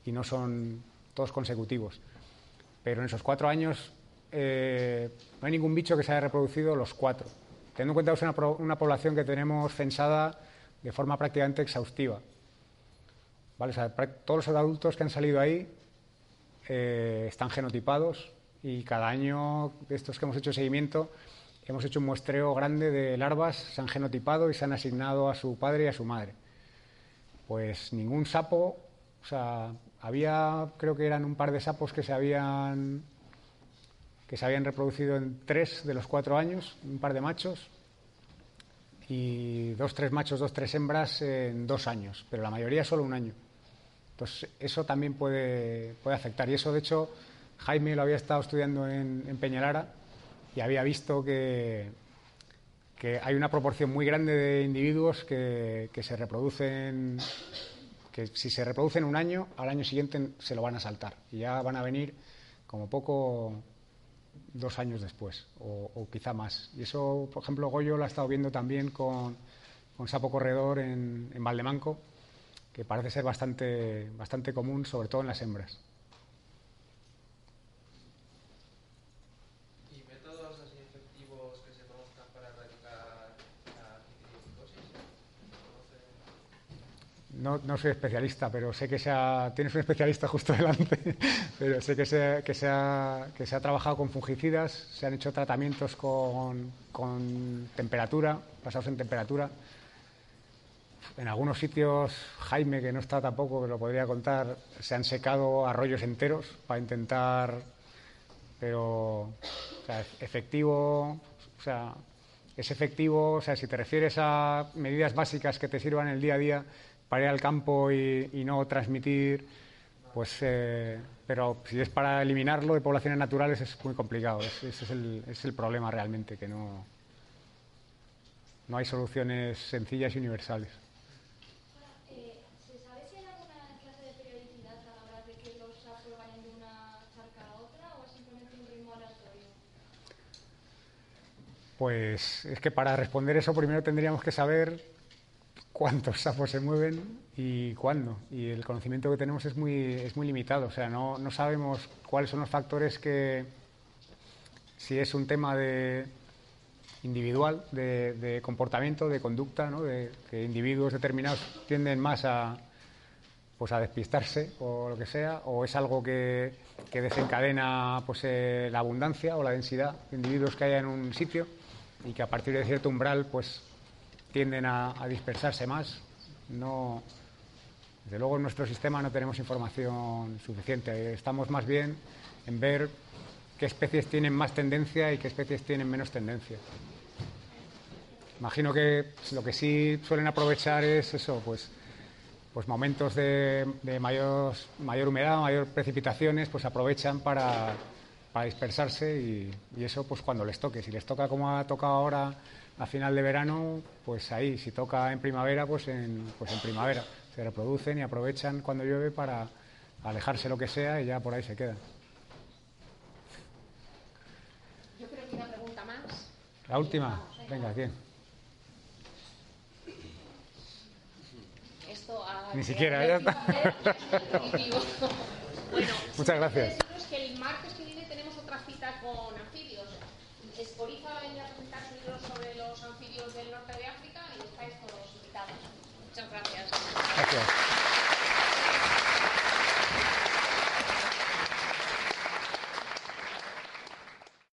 [SPEAKER 2] y no son todos consecutivos. Pero en esos cuatro años eh, no hay ningún bicho que se haya reproducido los cuatro. Teniendo en cuenta que es una, población que tenemos censada de forma prácticamente exhaustiva. Todos los adultos que han salido ahí eh, están genotipados y cada año de estos que hemos hecho seguimiento hemos hecho un muestreo grande de larvas, se han genotipado y se han asignado a su padre y a su madre. Pues ningún sapo, o sea, había, creo que eran un par de sapos que se habían que se habían reproducido en tres de los cuatro años, un par de machos, y dos, tres machos, dos, tres hembras en dos años, pero la mayoría solo un año. Entonces, eso también puede, puede afectar. Y eso, de hecho, Jaime lo había estado estudiando en, en Peñalara y había visto que, que hay una proporción muy grande de individuos que, que se reproducen, que si se reproducen un año, al año siguiente se lo van a saltar. Y ya van a venir como poco dos años después, o, quizá más. Y eso, por ejemplo, Goyo lo ha estado viendo también con, con sapo corredor en, en Valdemanco, que parece ser bastante, bastante común, sobre todo en las hembras.
[SPEAKER 10] ¿Y métodos así efectivos que se conozcan para erradicar la quitridiomicosis? ¿Se conoce?
[SPEAKER 2] No, no soy especialista, pero sé que se ha, tienes un especialista justo delante, pero sé que se, que, se ha, que se ha trabajado con fungicidas, se han hecho tratamientos con, con temperatura, basados en temperatura. En algunos sitios, Jaime, que no está tampoco, que lo podría contar, se han secado arroyos enteros para intentar, pero o efectivo, o sea, es efectivo, o sea, si te refieres a medidas básicas que te sirvan el día a día para ir al campo y, y no transmitir, pues, eh, pero si es para eliminarlo de poblaciones naturales es muy complicado. Es- ese es el, es el problema realmente, que no, no hay soluciones sencillas y universales. Pues es que para responder eso primero tendríamos que saber cuántos sapos se mueven y cuándo. Y el conocimiento que tenemos es muy, es muy limitado. O sea, no, no sabemos cuáles son los factores que, si es un tema de individual, de, comportamiento, de conducta, ¿no? de que individuos determinados tienden más a, pues a despistarse o lo que sea, o es algo que, que desencadena pues, eh, la abundancia o la densidad de individuos que haya en un sitio y que a partir de cierto umbral pues tienden a, dispersarse más. No, desde luego en nuestro sistema no tenemos información suficiente. Estamos más bien en ver qué especies tienen más tendencia y qué especies tienen menos tendencia. Imagino que lo que sí suelen aprovechar es eso, pues pues momentos de, mayor, mayor humedad, mayor precipitaciones, pues aprovechan para, para dispersarse y, y eso pues cuando les toque. Si les toca como ha tocado ahora a final de verano, pues ahí, si toca en primavera, pues en, pues en primavera. Se reproducen y aprovechan cuando llueve para alejarse lo que sea y ya por ahí se quedan.
[SPEAKER 1] Yo creo que una pregunta más.
[SPEAKER 2] La última, venga, ¿quién?
[SPEAKER 1] Esto ha
[SPEAKER 2] Ni siquiera, ya está.
[SPEAKER 1] Bueno,
[SPEAKER 2] Muchas gracias.
[SPEAKER 1] deciros que el martes que viene tenemos otra cita con anfibios. Escoriza va a venir a presentar su libro sobre los anfibios del norte de África y estáis todos invitados. Muchas gracias.
[SPEAKER 2] Gracias.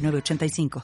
[SPEAKER 11] 906985.